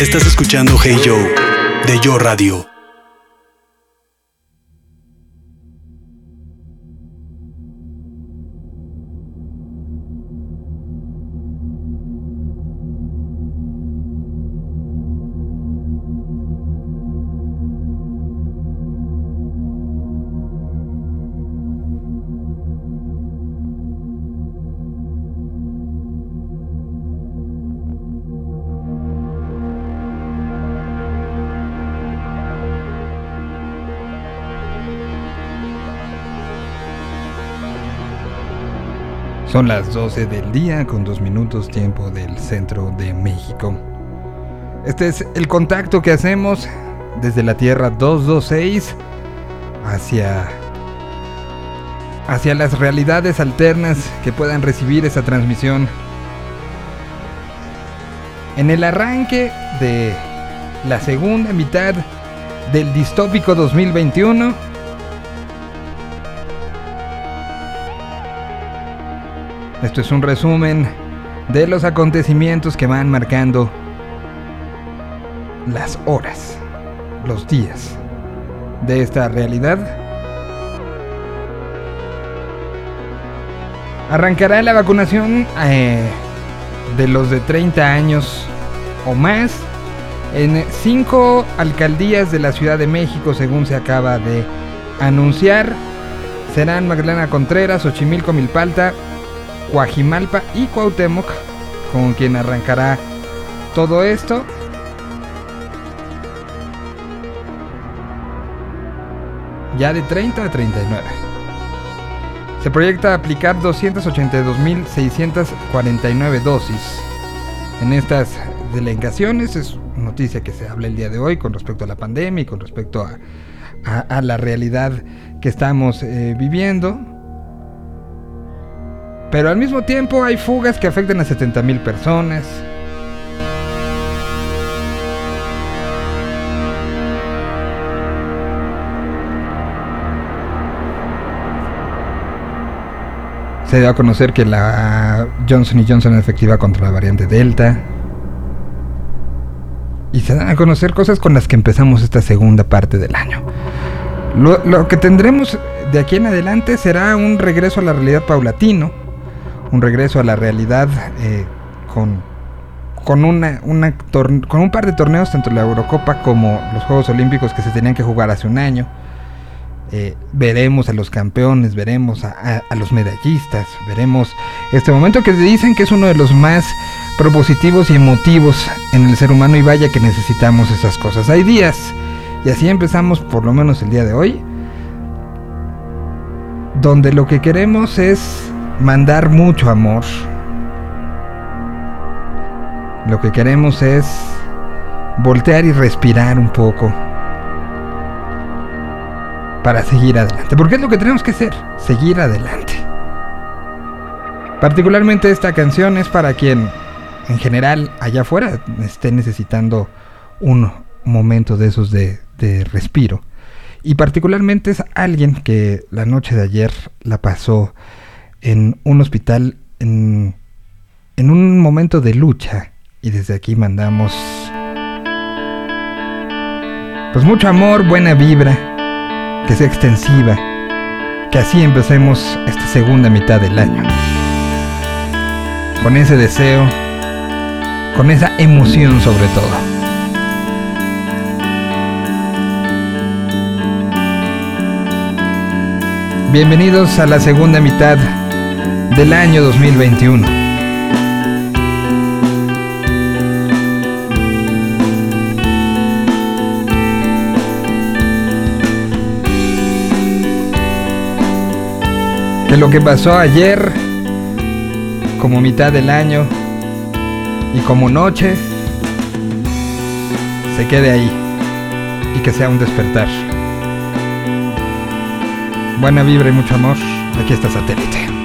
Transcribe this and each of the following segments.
Estás escuchando Hey Joe de Yo Radio. Son las 12 del día con dos minutos tiempo del centro de México. Este es el contacto que hacemos desde la Tierra 226 hacia hacia las realidades alternas que puedan recibir esa transmisión. En el arranque de la segunda mitad del distópico 2021 Esto es un resumen de los acontecimientos que van marcando las horas, los días de esta realidad. Arrancará la vacunación eh, de los de 30 años o más en cinco alcaldías de la Ciudad de México, según se acaba de anunciar. Serán Magdalena Contreras, Ochimilco, Milpalta, Coajimalpa y Cuauhtémoc, con quien arrancará todo esto. Ya de 30 a 39. Se proyecta aplicar 282.649 dosis en estas delegaciones. Es noticia que se habla el día de hoy con respecto a la pandemia y con respecto a, la realidad que estamos eh, viviendo. Pero al mismo tiempo hay fugas que afectan a 70.000 personas. Se dio a conocer que la Johnson Johnson es efectiva contra la variante Delta. Y se dan a conocer cosas con las que empezamos esta segunda parte del año. Lo, lo que tendremos de aquí en adelante será un regreso a la realidad paulatino un regreso a la realidad eh, con, con, con un par de torneos, tanto la Eurocopa como los Juegos Olímpicos que se tenían que jugar hace un año. Eh, veremos a los campeones, veremos a, los medallistas, veremos este momento que dicen que es uno de los más propositivos y emotivos en el ser humano y vaya que necesitamos esas cosas. Hay días, y así empezamos por lo menos el día de hoy, donde lo que queremos es mandar mucho amor. Lo que queremos es voltear y respirar un poco para seguir adelante. Porque es lo que tenemos que hacer, seguir adelante. Particularmente esta canción es para quien en general allá afuera esté necesitando un momento de esos de, de respiro. Y particularmente es alguien que la noche de ayer la pasó en un hospital en, en un momento de lucha. Y desde aquí mandamos pues mucho amor, buena vibra, que sea extensiva, que así empecemos esta segunda mitad del año. Con ese deseo, con esa emoción sobre todo. Bienvenidos a la segunda mitad del año 2021. Que lo que pasó ayer, como mitad del año y como noche, se quede ahí y que sea un despertar. Buena vibra y mucho amor. Aquí está satélite.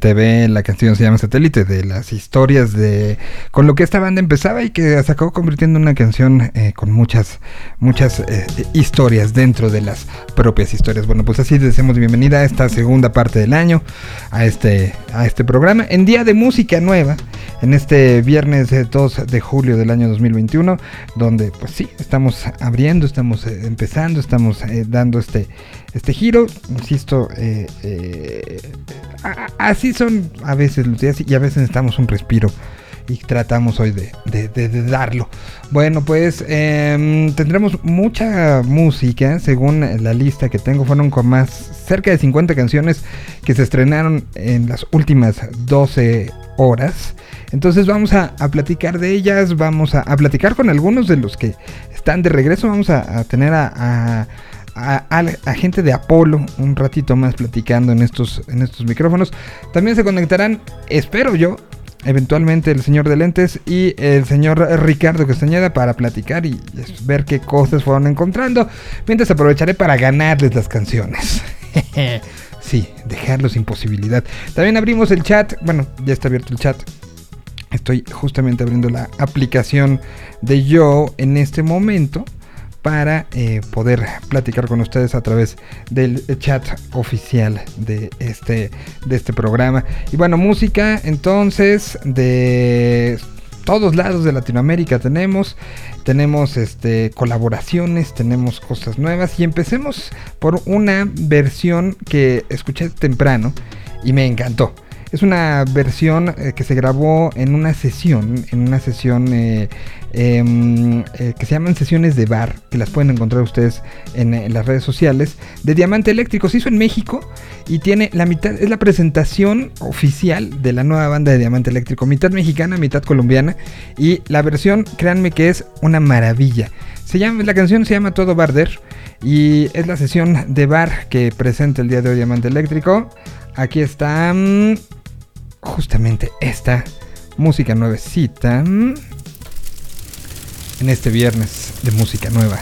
TV, la canción se llama Satélite, de las historias de con lo que esta banda empezaba y que se acabó convirtiendo en una canción eh, con muchas, muchas eh, historias dentro de las propias historias. Bueno, pues así decimos bienvenida a esta segunda parte del año, a este, a este programa, en Día de Música Nueva, en este viernes 2 de julio del año 2021, donde pues sí, estamos abriendo, estamos eh, empezando, estamos dando este este giro, insisto, eh, eh, así son a veces los días y a veces necesitamos un respiro y tratamos hoy de, darlo. Bueno, pues em, tendremos mucha música, según la lista que tengo, fueron con más cerca de 50 canciones que se estrenaron en las últimas 12 horas. Entonces vamos a, platicar de ellas, vamos a, platicar con algunos de los que están de regreso, vamos a, tener a a, gente de Apolo un ratito más platicando en estos, en estos micrófonos. También se conectarán, espero yo, eventualmente el señor de lentes y el señor Ricardo Castañeda para platicar y ver qué cosas fueron encontrando. Mientras aprovecharé para ganarles las canciones. sí, dejarlos sin posibilidad. También abrimos el chat. Bueno, ya está abierto el chat. Estoy justamente abriendo la aplicación de Yo en este momento para eh, poder platicar con ustedes a través del chat oficial de este, de este programa. Y bueno, música entonces de todos lados de Latinoamérica tenemos. Tenemos este, colaboraciones, tenemos cosas nuevas y empecemos por una versión que escuché temprano y me encantó. Es una versión eh, que se grabó en una sesión, en una sesión eh, Em, eh, que se llaman sesiones de bar, que las pueden encontrar ustedes en, las redes sociales, de Diamante Eléctrico. Se hizo en México y tiene la mitad, es la presentación oficial de la nueva banda de Diamante Eléctrico, mitad mexicana, mitad colombiana. Y la versión, créanme que es una maravilla. Se llama, la canción se llama Todo Barder y es la sesión de bar que presenta el día de hoy Diamante Eléctrico. Aquí está mm, justamente esta música nuevecita mm, en este viernes de música nueva.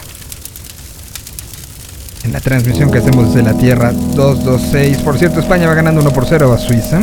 En la transmisión que hacemos desde la Tierra 226. Por cierto, España va ganando 1 por 0 a Suiza.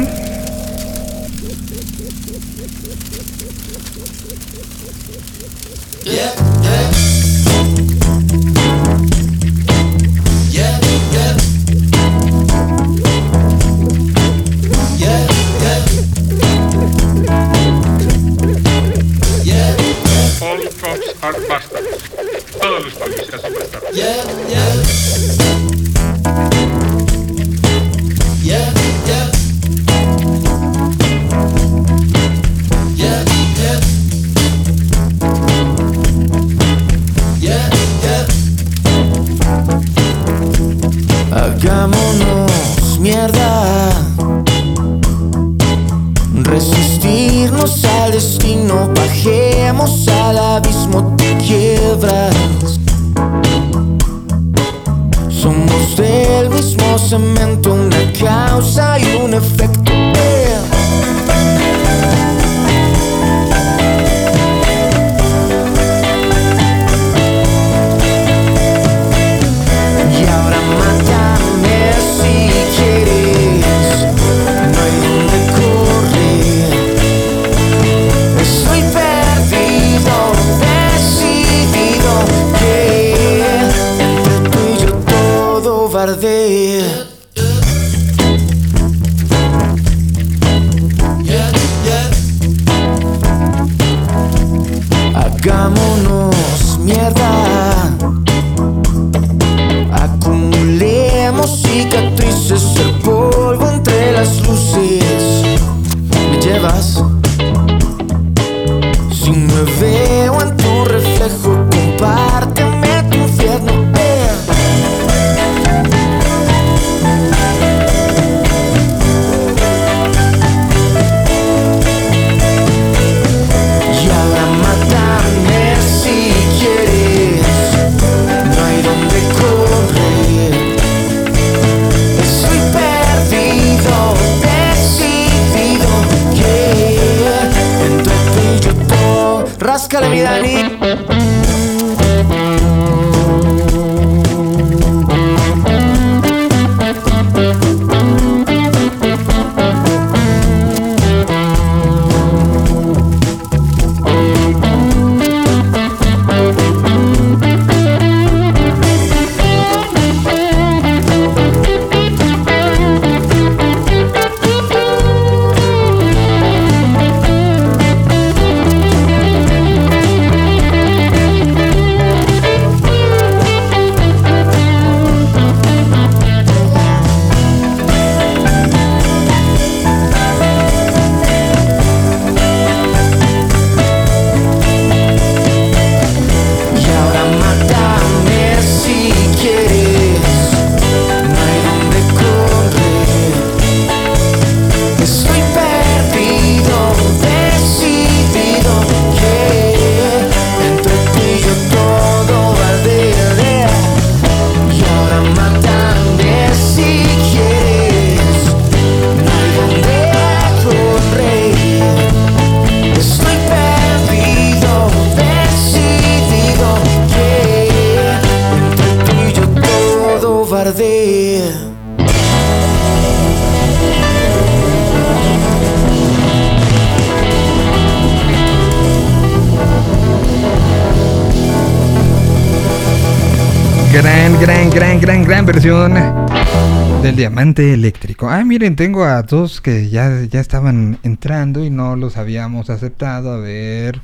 Eléctrico. Ah, miren, tengo a dos que ya, ya estaban entrando y no los habíamos aceptado. A ver,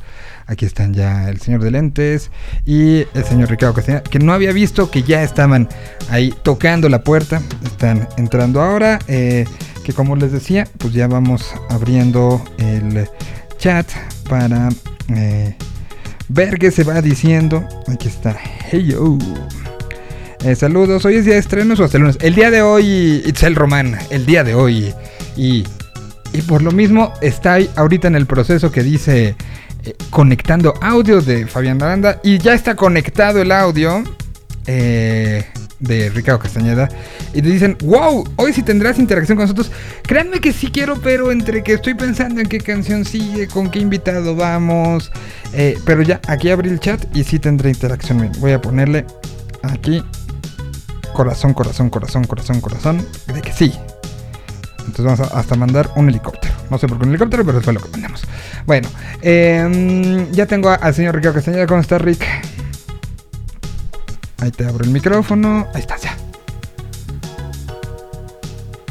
aquí están ya el señor de lentes y el señor Ricardo Castañeda, que no había visto que ya estaban ahí tocando la puerta. Están entrando ahora. Eh, que como les decía, pues ya vamos abriendo el chat para eh, ver qué se va diciendo. Aquí está. Hey yo. Eh, saludos, hoy es día de estrenos o hasta el lunes. El día de hoy, Itzel Román, el día de hoy. Y, y por lo mismo está ahorita en el proceso que dice eh, conectando audio de Fabián Aranda. Y ya está conectado el audio eh, de Ricardo Castañeda. Y te dicen, wow, hoy sí tendrás interacción con nosotros. Créanme que sí quiero, pero entre que estoy pensando en qué canción sigue, con qué invitado vamos. pero ya, aquí abrí el chat y sí tendré interacción. Voy a ponerle aquí corazón, corazón, corazón, corazón, corazón, de que sí. Entonces vamos a hasta mandar un helicóptero. No sé por qué un helicóptero, pero fue lo que mandamos. Bueno, eh, ya tengo al señor Ricardo Castañeda. ¿Cómo está, Rick? Ahí te abro el micrófono. Ahí está, ya.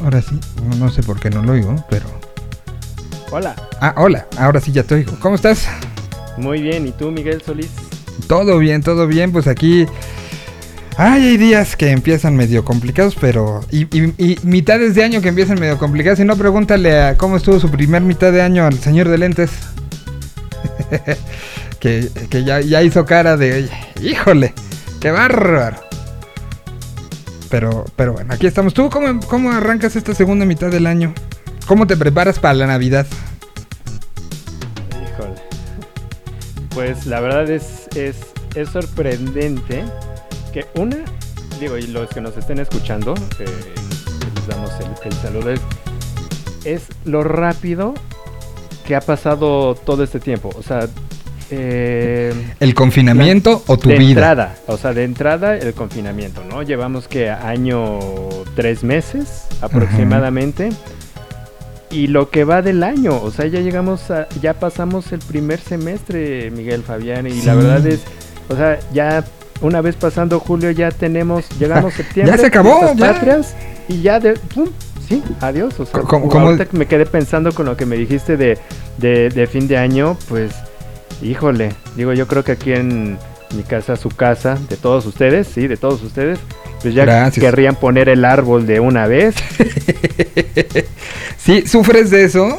Ahora sí, no, no sé por qué no lo oigo, pero... Hola. Ah, hola, ahora sí ya te oigo. ¿Cómo estás? Muy bien, ¿y tú, Miguel Solís? Todo bien, todo bien. Pues aquí Ay, hay días que empiezan medio complicados, pero. Y, mitades de año que empiezan medio complicados. Si no, pregúntale a cómo estuvo su primer mitad de año al señor de lentes. que, ya, hizo cara de. Híjole, qué bárbaro. Pero, pero bueno, aquí estamos. ¿Tú cómo, cómo arrancas esta segunda mitad del año? ¿Cómo te preparas para la Navidad? Híjole. Pues la verdad es, es, es sorprendente que una, digo, y los que nos estén escuchando, eh, les damos el, saludo, es, lo rápido que ha pasado todo este tiempo. O sea, eh, ¿El confinamiento o tu de vida? entrada, o sea, de entrada el confinamiento, ¿no? Llevamos que año tres meses aproximadamente. Y lo que va del año, o sea, ya llegamos a, ya pasamos el primer semestre, Miguel Fabián, y la verdad es, o sea, ya una vez pasando julio ya tenemos, llegamos septiembre. ya se acabó, ya. Patrias, y ya de, pum, sí, adiós. O sea, como me quedé pensando con lo que me dijiste de, de, fin de año, pues, híjole, digo, yo creo que aquí en mi casa, su casa, de todos ustedes, sí, de todos ustedes, pues ya querrían poner el árbol de una vez. sí, ¿sufres de eso?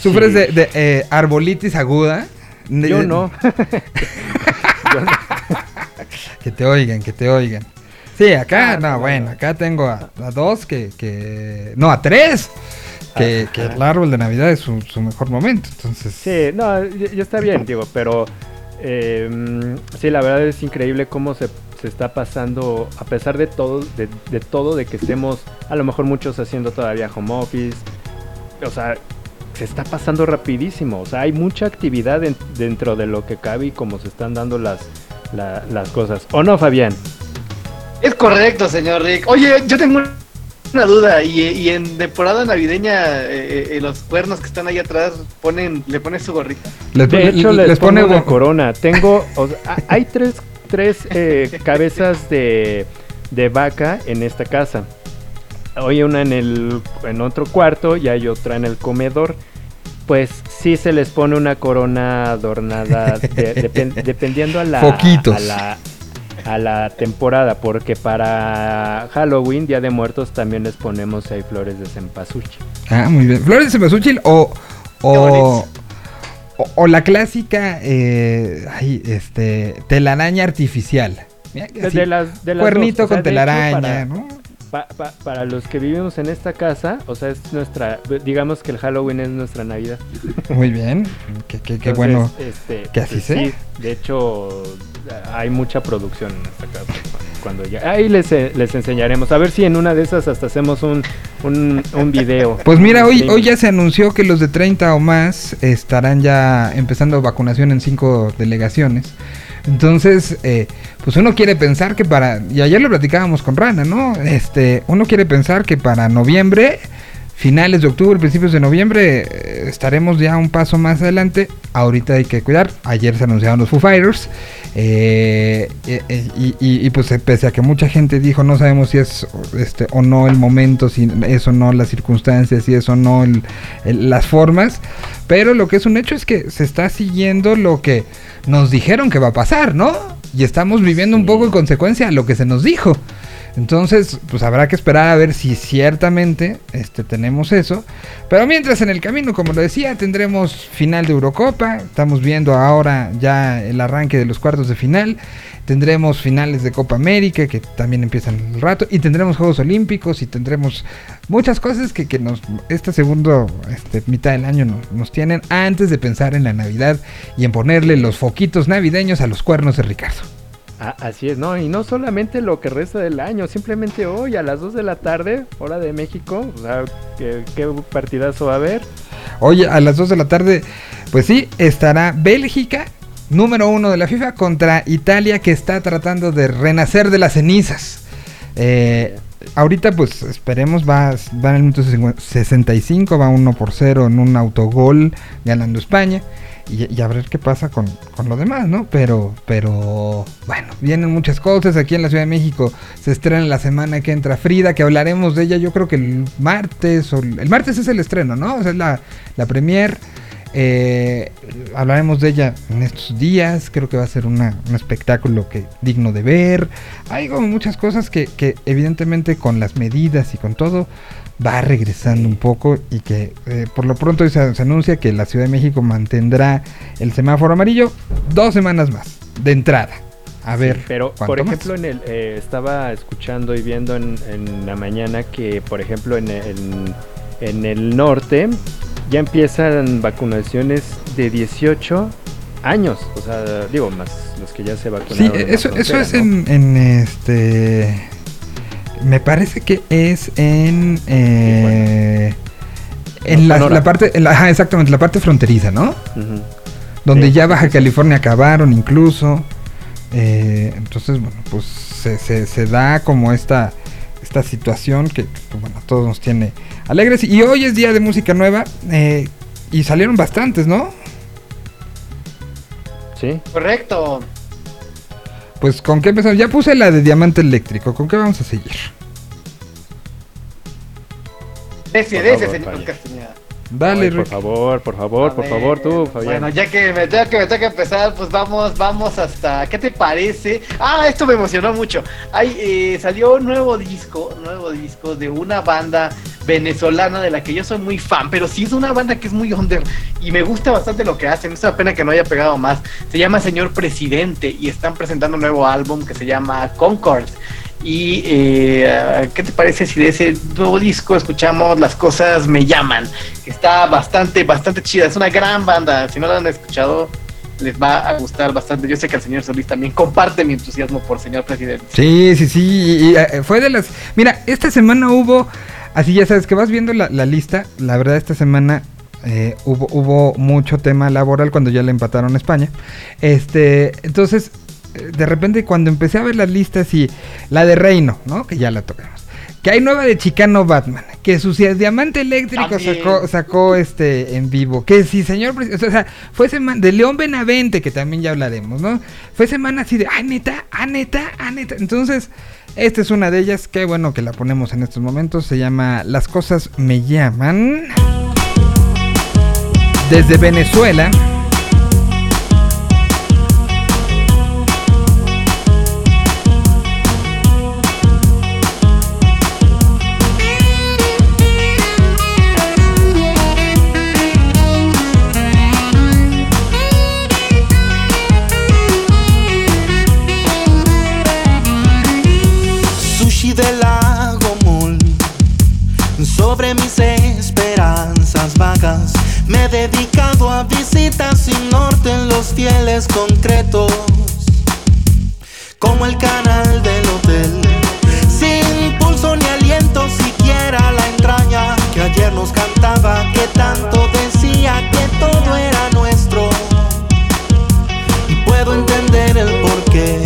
¿Sufres de, eh, arbolitis aguda? Yo no. Yo no. Que te oigan, que te oigan. Sí, acá, ah, no, bueno, acá tengo a, dos que, que, No, a tres. Que, que, el árbol de Navidad es su, mejor momento, entonces... Sí, no, ya está bien, digo, pero... Eh, sí, la verdad es increíble cómo se, se está pasando, a pesar de todo, de, de, todo, de que estemos, a lo mejor muchos haciendo todavía home office, o sea, se está pasando rapidísimo, o sea, hay mucha actividad dentro de lo que cabe y como se están dando las, las cosas. ¿O no, Fabián? Es correcto, señor Rick. Oye, yo tengo una duda. Y, en temporada navideña, eh, eh, los cuernos que están ahí atrás, ponen, ¿le pones su gorrita? de hecho, les, pone una corona. Tengo, hay tres, tres eh, cabezas de, de vaca en esta casa. Hay una en el en otro cuarto y hay otra en el comedor pues sí se les pone una corona adornada dependiendo a la, a la, a la temporada, porque para Halloween, Día de Muertos, también les ponemos ahí flores de cempasúchil. Ah, muy bien. ¿Flores de cempasúchil o, o, o, la clásica eh, ay, este, telaraña artificial? de las, de cuernito con telaraña, ¿no? Para los que vivimos en esta casa, o sea, es nuestra, digamos que el Halloween es nuestra Navidad. Muy bien, qué, bueno este, que así pues sea. de hecho, hay mucha producción en esta casa. Cuando ya, ahí les, eh, les enseñaremos. A ver si en una de esas hasta hacemos un, un, un video. Pues mira, hoy, hoy ya se anunció que los de 30 o más estarán ya empezando vacunación en cinco delegaciones. Entonces, eh, pues uno quiere pensar que para, y ayer lo platicábamos con Rana, ¿no? Este, uno quiere pensar que para noviembre finales de octubre, principios de noviembre, eh, estaremos ya un paso más adelante. Ahorita hay que cuidar. Ayer se anunciaron los Foo Fighters. Eh, eh, y, pues pese a que mucha gente dijo no sabemos si es este o no el momento, si es o no las circunstancias, si es o no las formas. Pero lo que es un hecho es que se está siguiendo lo que nos dijeron que va a pasar, ¿no? Y estamos viviendo un poco en consecuencia a lo que se nos dijo. Entonces, pues habrá que esperar a ver si ciertamente este, tenemos eso. Pero mientras en el camino, como lo decía, tendremos final de Eurocopa. Estamos viendo ahora ya el arranque de los cuartos de final. Tendremos finales de Copa América que también empiezan el rato. Y tendremos Juegos Olímpicos y tendremos muchas cosas que, nos, esta segunda este, mitad del año nos tienen antes de pensar en la Navidad y en ponerle los foquitos navideños a los cuernos de Ricardo así es, ¿no? Y no solamente lo que resta del año, simplemente hoy a las 2 de la tarde, hora de México, o sea, ¿qué, partidazo va a haber? Oye, a las 2 de la tarde, pues sí, estará Bélgica, número uno de la FIFA, contra Italia que está tratando de renacer de las cenizas. Eh, ahorita pues esperemos, va, va en el minuto 65, va 1 por 0 en un autogol ganando España y, a ver qué pasa con, lo demás, ¿no? Pero, pero, bueno, vienen muchas cosas. Aquí en la Ciudad de México se estrena la semana que entra Frida, que hablaremos de ella yo creo que el martes, el martes es el estreno, ¿no? O sea, es la, la premier. Eh, hablaremos de ella en estos días. Creo que va a ser un espectáculo que digno de ver. Hay muchas cosas que, que evidentemente con las medidas y con todo va regresando un poco y que eh, por lo pronto se, anuncia que la Ciudad de México mantendrá el semáforo amarillo dos semanas más de entrada. A ver. pero por ejemplo, en el eh, estaba escuchando y viendo en, la mañana que por ejemplo en el, en el norte ya empiezan vacunaciones de 18 años, o sea, digo más los que ya se vacunaron. Sí, eso, eso es en, en este me parece que es en. Eh, en la, parte. exactamente, la parte fronteriza, ¿no? Donde ya Baja California acabaron incluso. Eh, entonces, bueno, pues se, se, da como esta, esta situación que, bueno, a todos nos tiene alegres. Y hoy es día de música nueva. Eh, y salieron bastantes, ¿no? Sí. Correcto. Pues con qué empezamos. Ya puse la de diamante eléctrico. ¿Con qué vamos a seguir? Dese, dese, señor Castañeda. Dale, Por favor, por favor, por favor, tú, Fabián. Bueno, ya que me, ya que me toca empezar, pues vamos, vamos hasta. ¿Qué te parece? Ah, esto me emocionó mucho. Hay, eh, salió un nuevo disco, nuevo disco de una banda venezolana de la que yo soy muy fan, pero sí es una banda que es muy under y me gusta bastante lo que hacen. Es una pena que no haya pegado más. Se llama Señor Presidente y están presentando un nuevo álbum que se llama Concord. Y eh, ¿qué te parece si de ese nuevo disco escuchamos Las cosas me llaman? Que está bastante, bastante chida. Es una gran banda. Si no la han escuchado, les va a gustar bastante. Yo sé que el señor Solís también comparte mi entusiasmo por señor presidente. Sí, sí, sí. Eh, fue de las. Mira, esta semana hubo. Así ya sabes que vas viendo la, lista. La verdad, esta semana eh, hubo, hubo mucho tema laboral cuando ya le empataron a España. Este, entonces, de repente cuando empecé a ver las listas y la de Reino, ¿no? Que ya la tocamos. Que hay nueva de Chicano Batman, que su diamante eléctrico sacó, sacó, este en vivo. Que sí, señor, o sea, fue semana de León Benavente, que también ya hablaremos, ¿no? Fue semana así de, ah, neta, ah, neta, ah, neta. Entonces, esta es una de ellas, qué bueno que la ponemos en estos momentos. Se llama Las cosas me llaman. Desde Venezuela. Dedicado a visitas sin norte en los fieles concretos, como el canal del hotel. Sin pulso ni aliento, siquiera la entraña que ayer nos cantaba, que tanto decía que todo era nuestro. Y puedo entender el porqué.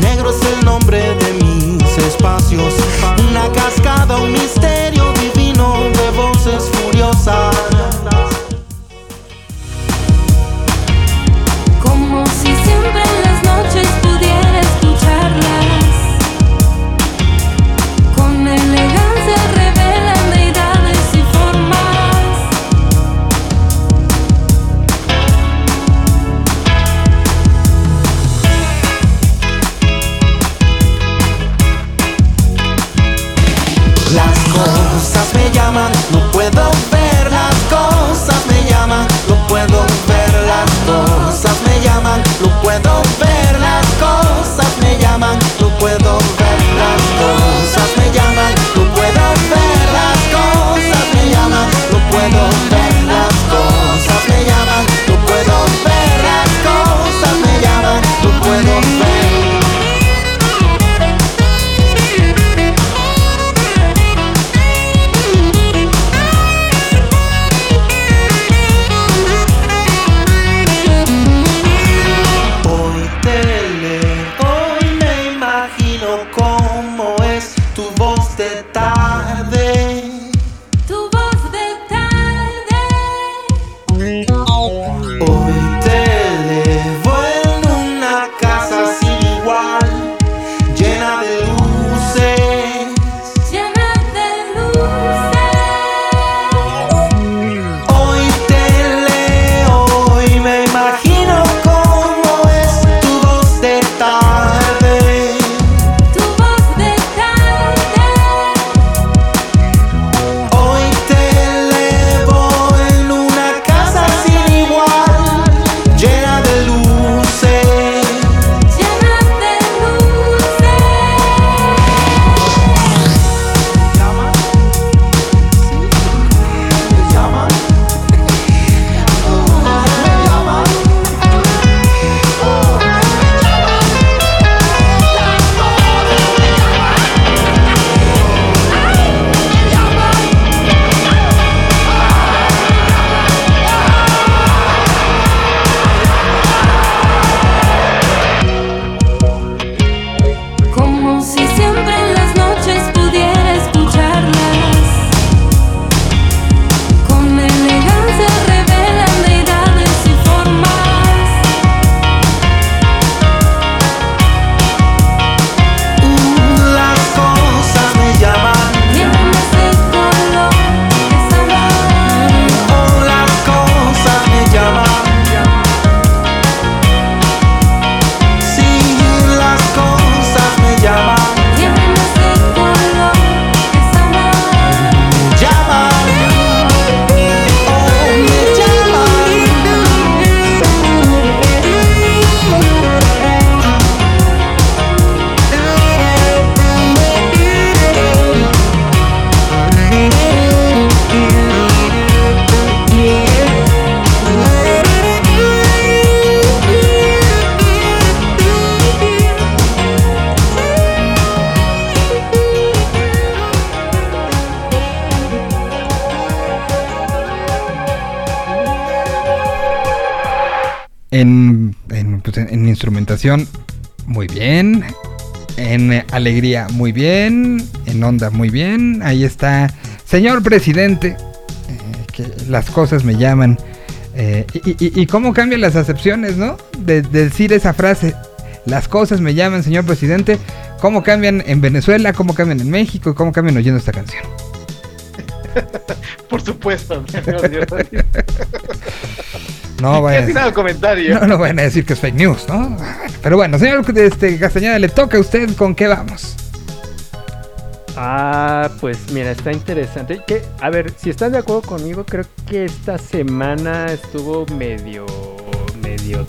Negro es el nombre de mis espacios, una cascada, un no puedo ver las cosas, me llaman, no puedo ver las cosas, me llaman, no puedo ver. Alegría, muy bien. En onda, muy bien. Ahí está. Señor presidente, eh, que las cosas me llaman. Eh, y, y- y cómo cambian las acepciones, ¿no? De, de decir esa frase. Las cosas me llaman, señor presidente. ¿Cómo cambian en Venezuela? ¿Cómo cambian en México? ¿Cómo cambian oyendo esta canción? Por supuesto. No vayan, nada comentario. no, no vayan a decir que es fake news, ¿no? Pero bueno, señor este, Castañeda, le toca a usted con qué vamos. Ah, pues mira, está interesante. Que, a ver, si estás de acuerdo conmigo, creo que esta semana estuvo medio, medio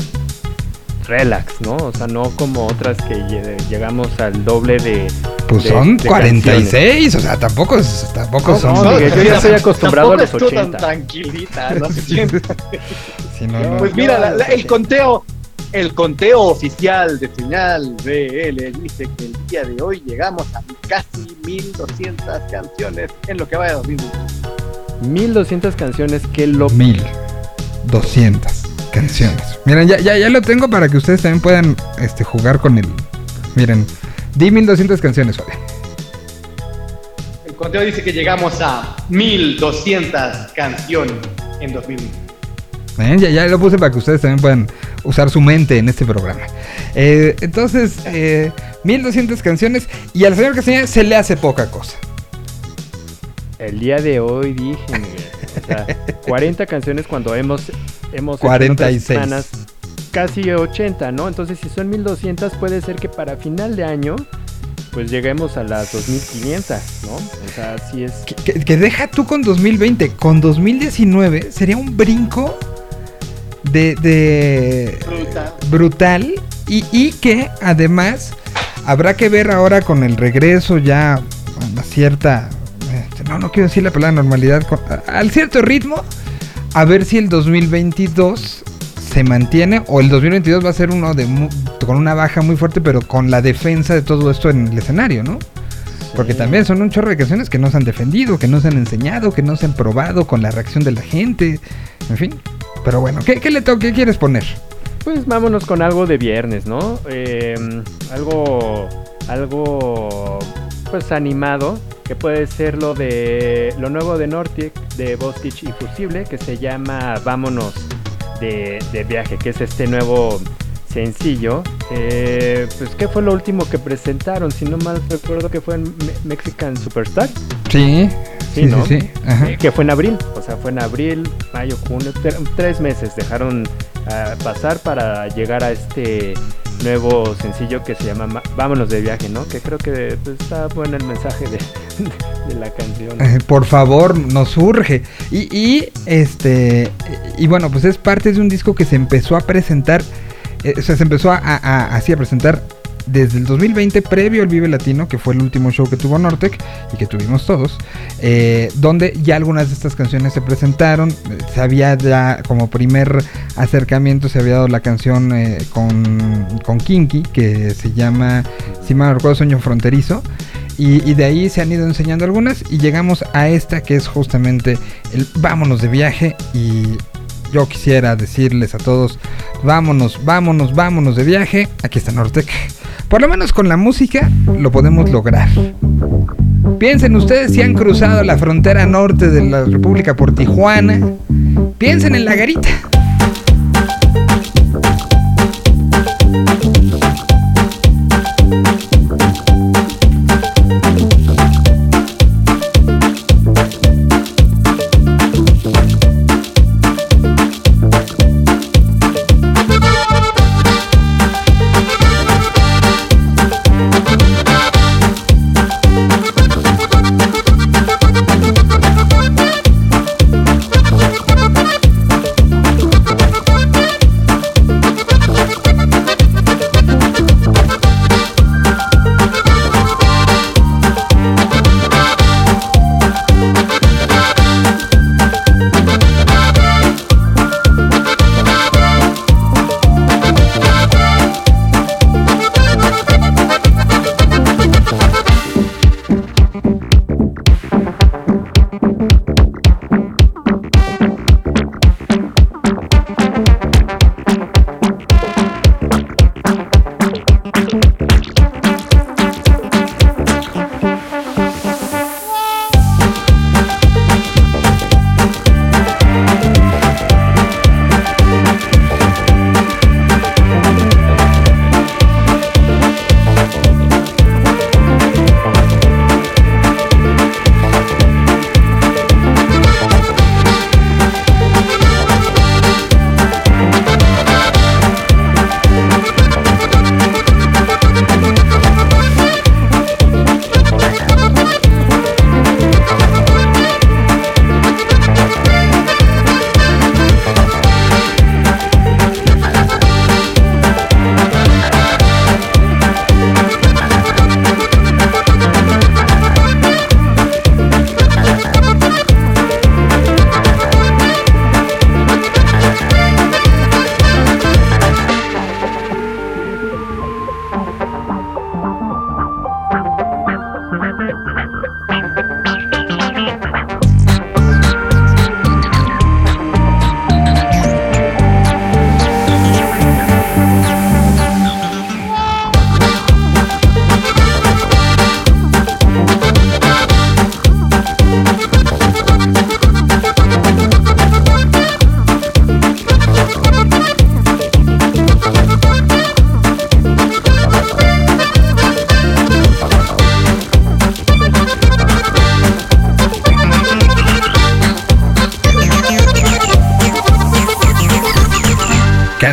relax, ¿no? O sea, no como otras que lle- llegamos al doble de. Pues de- son de 46, o sea, tampoco, es- tampoco No, son. no, Miguel, yo ya estoy acostumbrado a los Tampoco estuvo 80. tan tranquilita, ¿no? Sí, no, no. Pues mira, la- la- el conteo, el conteo oficial de señal BL dice que el día de hoy llegamos a 1200 canciones en lo que va de 2020. 1200 canciones que lo. 1200 canciones. Miren, ya, ya, ya lo tengo para que ustedes también puedan este, jugar con el. Miren, di 1200 canciones, Fabián. El conteo dice que llegamos a 1200 canciones en 2020. ¿Eh? Ya, ya lo puse para que ustedes también puedan usar su mente en este programa. Eh, entonces, eh, 1200 canciones y al señor Castañeda se le hace poca cosa. El día de hoy dije, Miguel, o sea, 40 canciones cuando hemos hemos hecho en otras 46. semanas casi 80, ¿no? Entonces, si son 1200 puede ser que para final de año pues lleguemos a las 2500, ¿no? O sea, así es. Que, que- que deja tú con 2020, con 2019 sería un brinco de, de Brutal. brutal y, y que además habrá que ver ahora con el regreso ya a una cierta, este, no, no quiero decir la palabra normalidad, con- al cierto ritmo, a ver si el 2022 se mantiene o el 2022 va a ser uno de con una baja muy fuerte, pero con la defensa de todo esto en el escenario, ¿no? Porque también son un chorro de canciones que no se han defendido, que no se han enseñado, que no se han probado con la reacción de la gente, en fin. Pero bueno, ¿qué, qué le toca? ¿Qué quieres poner? Pues vámonos con algo de viernes, ¿no? Eh, algo, algo, pues animado, que puede ser lo de lo nuevo de Nortic, de Bostich y Fusible, que se llama Vámonos de, de viaje, que es este nuevo sencillo. Eh, pues, ¿qué fue lo último que presentaron? Si no mal recuerdo que fue en Me- Mexican Superstar. Sí, Sí, sí, ¿no? sí, sí, ajá. Eh, que fue en abril, o sea, fue en abril, mayo, junio, tre- tres meses dejaron ah, pasar para llegar a este nuevo sencillo que se llama Ma- Vámonos de viaje, ¿no? Que creo que pues, está bueno el mensaje de, de la canción. Eh, Por favor, nos urge. Y, y, este y bueno, pues es parte de un disco que se empezó a presentar, eh, o sea, se empezó a, a- a- así a presentar desde el 2020, previo al Vive Latino, que fue el último show que tuvo Nortec y que tuvimos todos, eh, donde ya algunas de estas canciones se presentaron. Se había ya, como primer acercamiento, se había dado la canción eh, con, con Kinky, que se llama, si mal recuerdo, Sueño Fronterizo. Y, y de ahí se han ido enseñando algunas y llegamos a esta que es justamente el vámonos de viaje y yo quisiera decirles a todos, vámonos, vámonos, vámonos de viaje. Aquí está Nortec. Por lo menos con la música lo podemos lograr. Piensen ustedes si han cruzado la frontera norte de la República por Tijuana. Piensen en la garita.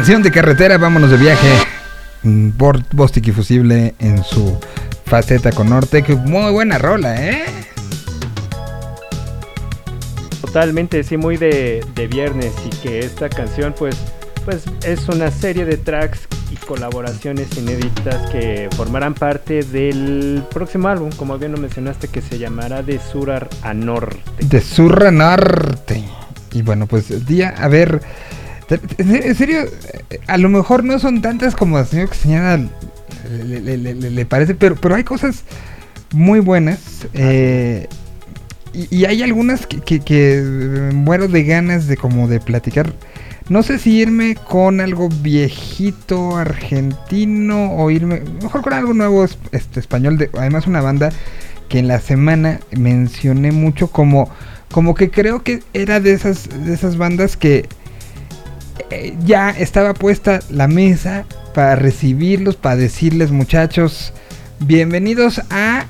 De carretera, vámonos de viaje. Bostic y Fusible en su faceta con Norte. Muy buena rola, ¿eh? Totalmente, sí, muy de, de viernes y que esta canción pues, pues es una serie de tracks y colaboraciones inéditas que formarán parte del próximo álbum, como bien lo mencionaste, que se llamará De Sur a Norte. De Sur a Norte. Y bueno, pues día, a ver, en serio, a lo mejor no son tantas como el señor que señala le, parece, pero, pero hay cosas muy buenas. Eh, y, hay algunas que, que, muero de ganas de como de platicar. No sé si irme con algo viejito argentino o irme mejor con algo nuevo este, español. De, además una banda que en la semana mencioné mucho como como que creo que era de esas de esas bandas que eh, ya estaba puesta la mesa para recibirlos, para decirles muchachos, bienvenidos a...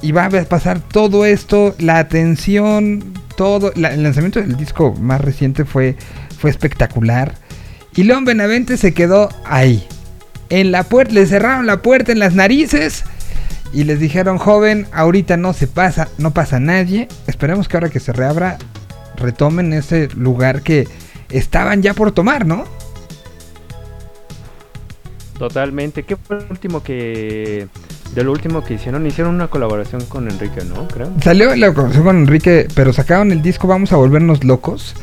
Y va a pasar todo esto, la atención, todo... el lanzamiento del disco más reciente fue, fue espectacular. Y León Benavente se quedó ahí. En la puerta, le cerraron la puerta en las narices. Y les dijeron, joven, ahorita no se pasa, no pasa nadie. Esperemos que ahora que se reabra, retomen ese lugar que, estaban ya por tomar, ¿no? Totalmente. ¿Qué fue el último que... De lo último que hicieron, hicieron una colaboración con Enrique, ¿no? Creo. Salió la colaboración con Enrique, pero sacaron el disco Vamos a Volvernos Locos.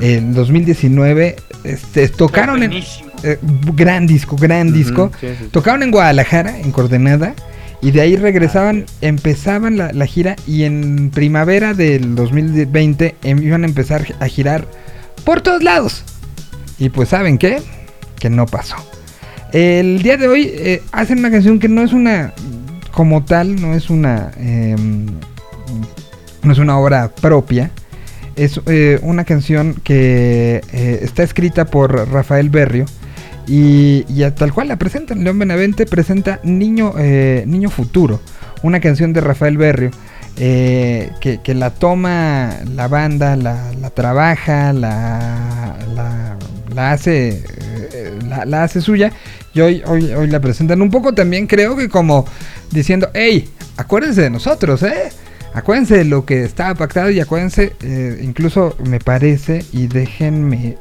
En 2019 este, tocaron en... Eh, gran disco, gran disco. Tocaron en Guadalajara, en Coordenada. Y de ahí regresaban, empezaban la, la, gira y en primavera del 2020 em, iban a empezar a girar por todos lados. Y pues saben qué? Que no pasó. El día de hoy eh, hacen una canción que no es una, como tal, no es una, em, no es una obra propia. Es eh, una canción que eh, está escrita por Rafael Berrio. Y, y, tal cual la presentan. León Benavente presenta Niño, Niño Futuro. Una canción de Rafael Berrio. Eh, que, la toma la banda, la, trabaja, la, la, hace, eh, la, hace suya y hoy, hoy, hoy la presentan un poco también creo que como diciendo, hey, acuérdense de nosotros, ¿eh? Acuérdense de lo que estaba pactado y acuérdense, eh, incluso me parece, y déjenme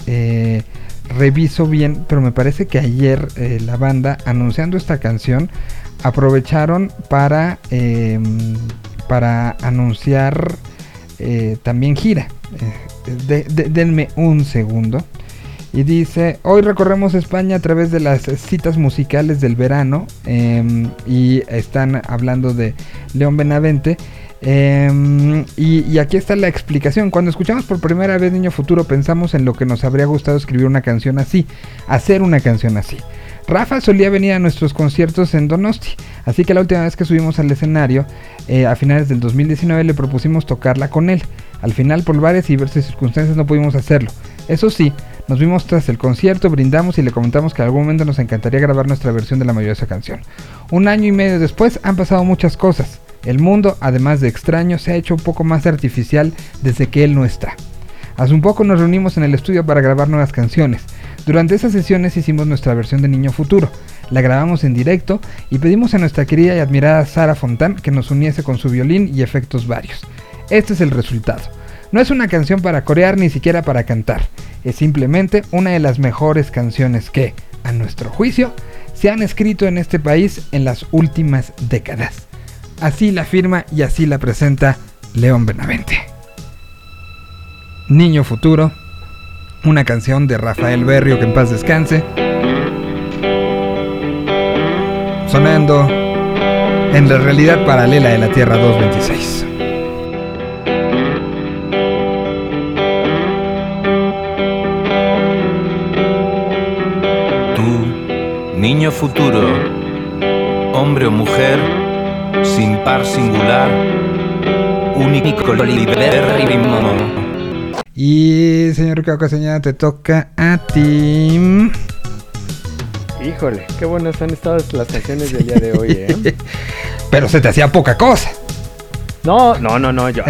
reviso bien, pero me parece que ayer la banda anunciando esta canción aprovecharon para em, para anunciar eh, también gira. Eh, denme un segundo. Y dice, hoy recorremos España a través de las citas musicales del verano. Em, y están hablando de León Benavente. Em, y, aquí está la explicación. Cuando escuchamos por primera vez Niño Futuro pensamos en lo que nos habría gustado escribir una canción así. Hacer una canción así. Rafa solía venir a nuestros conciertos en Donosti, así que la última vez que subimos al escenario, eh, a finales del 2019, le propusimos tocarla con él. Al final, por varias y diversas circunstancias, no pudimos hacerlo. Eso sí, nos vimos tras el concierto, brindamos y le comentamos que en algún momento nos encantaría grabar nuestra versión de la mayoría de esa canción. Un año y medio después han pasado muchas cosas. El mundo, además de extraño, se ha hecho un poco más artificial desde que él no está. Hace un poco nos reunimos en el estudio para grabar nuevas canciones. Durante esas sesiones hicimos nuestra versión de Niño Futuro. La grabamos en directo y pedimos a nuestra querida y admirada Sara Fontán que nos uniese con su violín y efectos varios. Este es el resultado. No es una canción para corear ni siquiera para cantar. Es simplemente una de las mejores canciones que, a nuestro juicio, se han escrito en este país en las últimas décadas. Así la firma y así la presenta León Benavente. Niño Futuro, una canción de Rafael Berrio que en paz descanse, sonando en la realidad paralela de la Tierra 226. Tú, niño futuro, hombre o mujer, sin par singular, único y señor Ricardo te toca a ti. Híjole, qué buenas han estado las canciones del día de hoy, ¿eh? Pero se te hacía poca cosa. No, no, no, no, yo.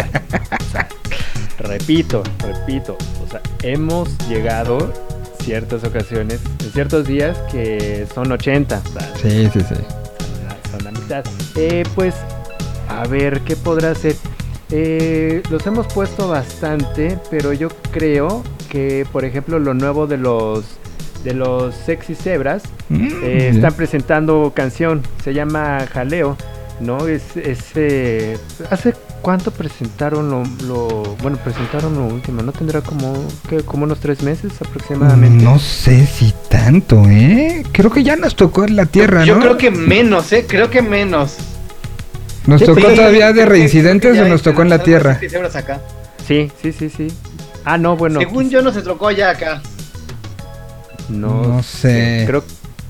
repito, repito. O sea, hemos llegado ciertas ocasiones, en ciertos días que son 80. Sí, sí, sí. Son la mitad. Eh, pues, a ver, ¿qué podrá ser? Eh, los hemos puesto bastante, pero yo creo que, por ejemplo, lo nuevo de los de los sexy cebras Mm, eh, están presentando canción, se llama Jaleo, ¿no? Es, es eh, hace cuánto presentaron lo, lo- bueno presentaron lo último, no tendrá como como unos tres meses aproximadamente. No sé si tanto, ¿eh? Creo que ya nos tocó en la tierra, Yo ¿no? creo que menos, ¿eh? Creo que menos. ¿Nos Sí, tocó sí, todavía de reincidentes o nos tocó en la tierra? acá. Sí, sí, sí, sí. Ah, no, bueno. Según yo no se trocó ya acá. no, No sé. Creo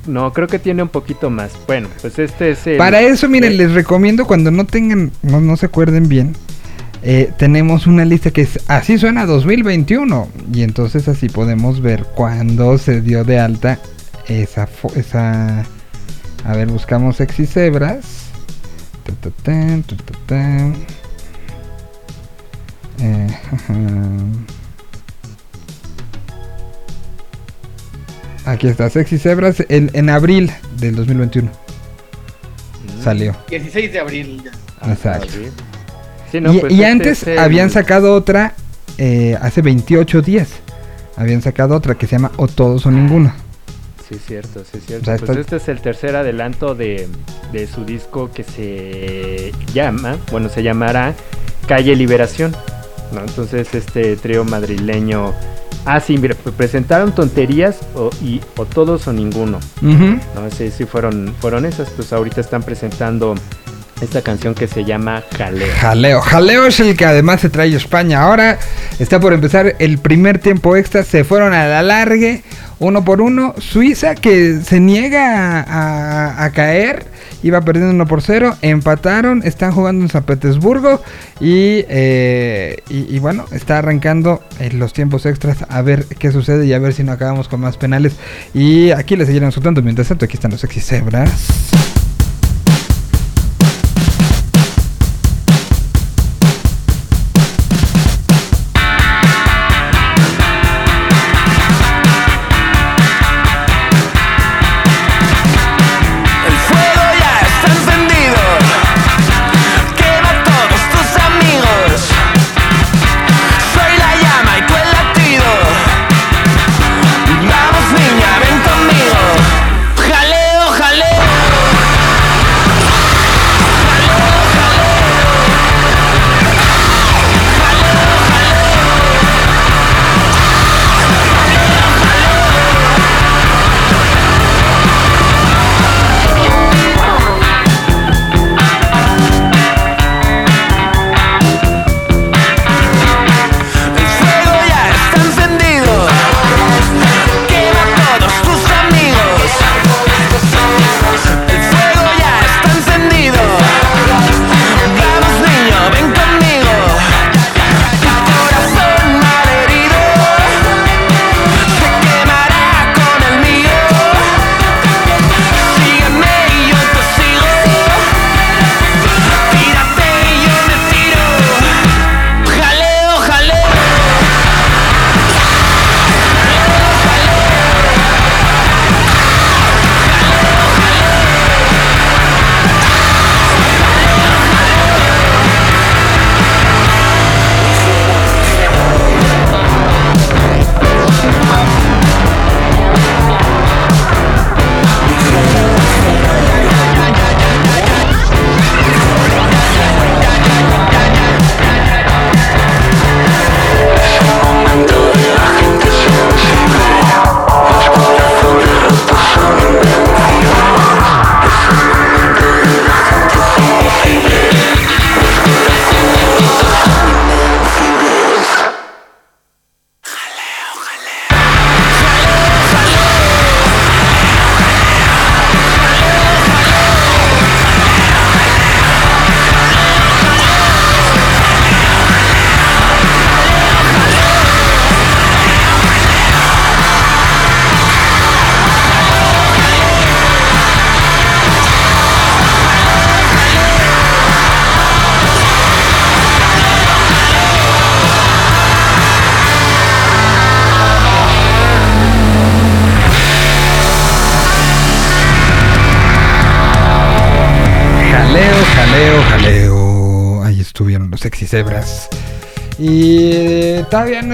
no, creo que tiene un poquito más. Bueno, pues este es el Para eso, miren, eh, les recomiendo cuando no tengan, no, no se acuerden bien, eh, tenemos una lista que es Así suena 2021. Y entonces así podemos ver cuándo se dio de alta esa... fo- esa a ver, buscamos sexy Eh, Aquí está, Sexy Cebras en, en abril del 2021 mm, salió. 16 de abril. ya. ah, Exacto. sí. No, y pues y este antes es el- habían sacado otra eh, hace 28 días. Habían sacado otra que se llama O Todos o Ninguno. Sí, cierto, sí, cierto. O sea, pues está- este es el tercer adelanto de, de su disco que se llama, bueno, se llamará Calle Liberación. ¿no? Entonces este trío madrileño... Ah, sí, mira, pues, presentaron tonterías o, y, o todos o ninguno. Ujú. No sé si fueron, fueron esas, pues ahorita están presentando esta canción que se llama Jaleo. Jaleo. Jaleo es el que además se trae España. Ahora está por empezar el primer tiempo extra. Se fueron a la largue, uno por uno. Suiza que se niega a, caer. Iba perdiendo 1 por 0. Empataron. Están jugando en San Petersburgo. Y, eh, bueno, está arrancando en los tiempos extras. A ver qué sucede y a ver si no acabamos con más penales. Y aquí les seguirán soltando. Mientras tanto, aquí están los sexy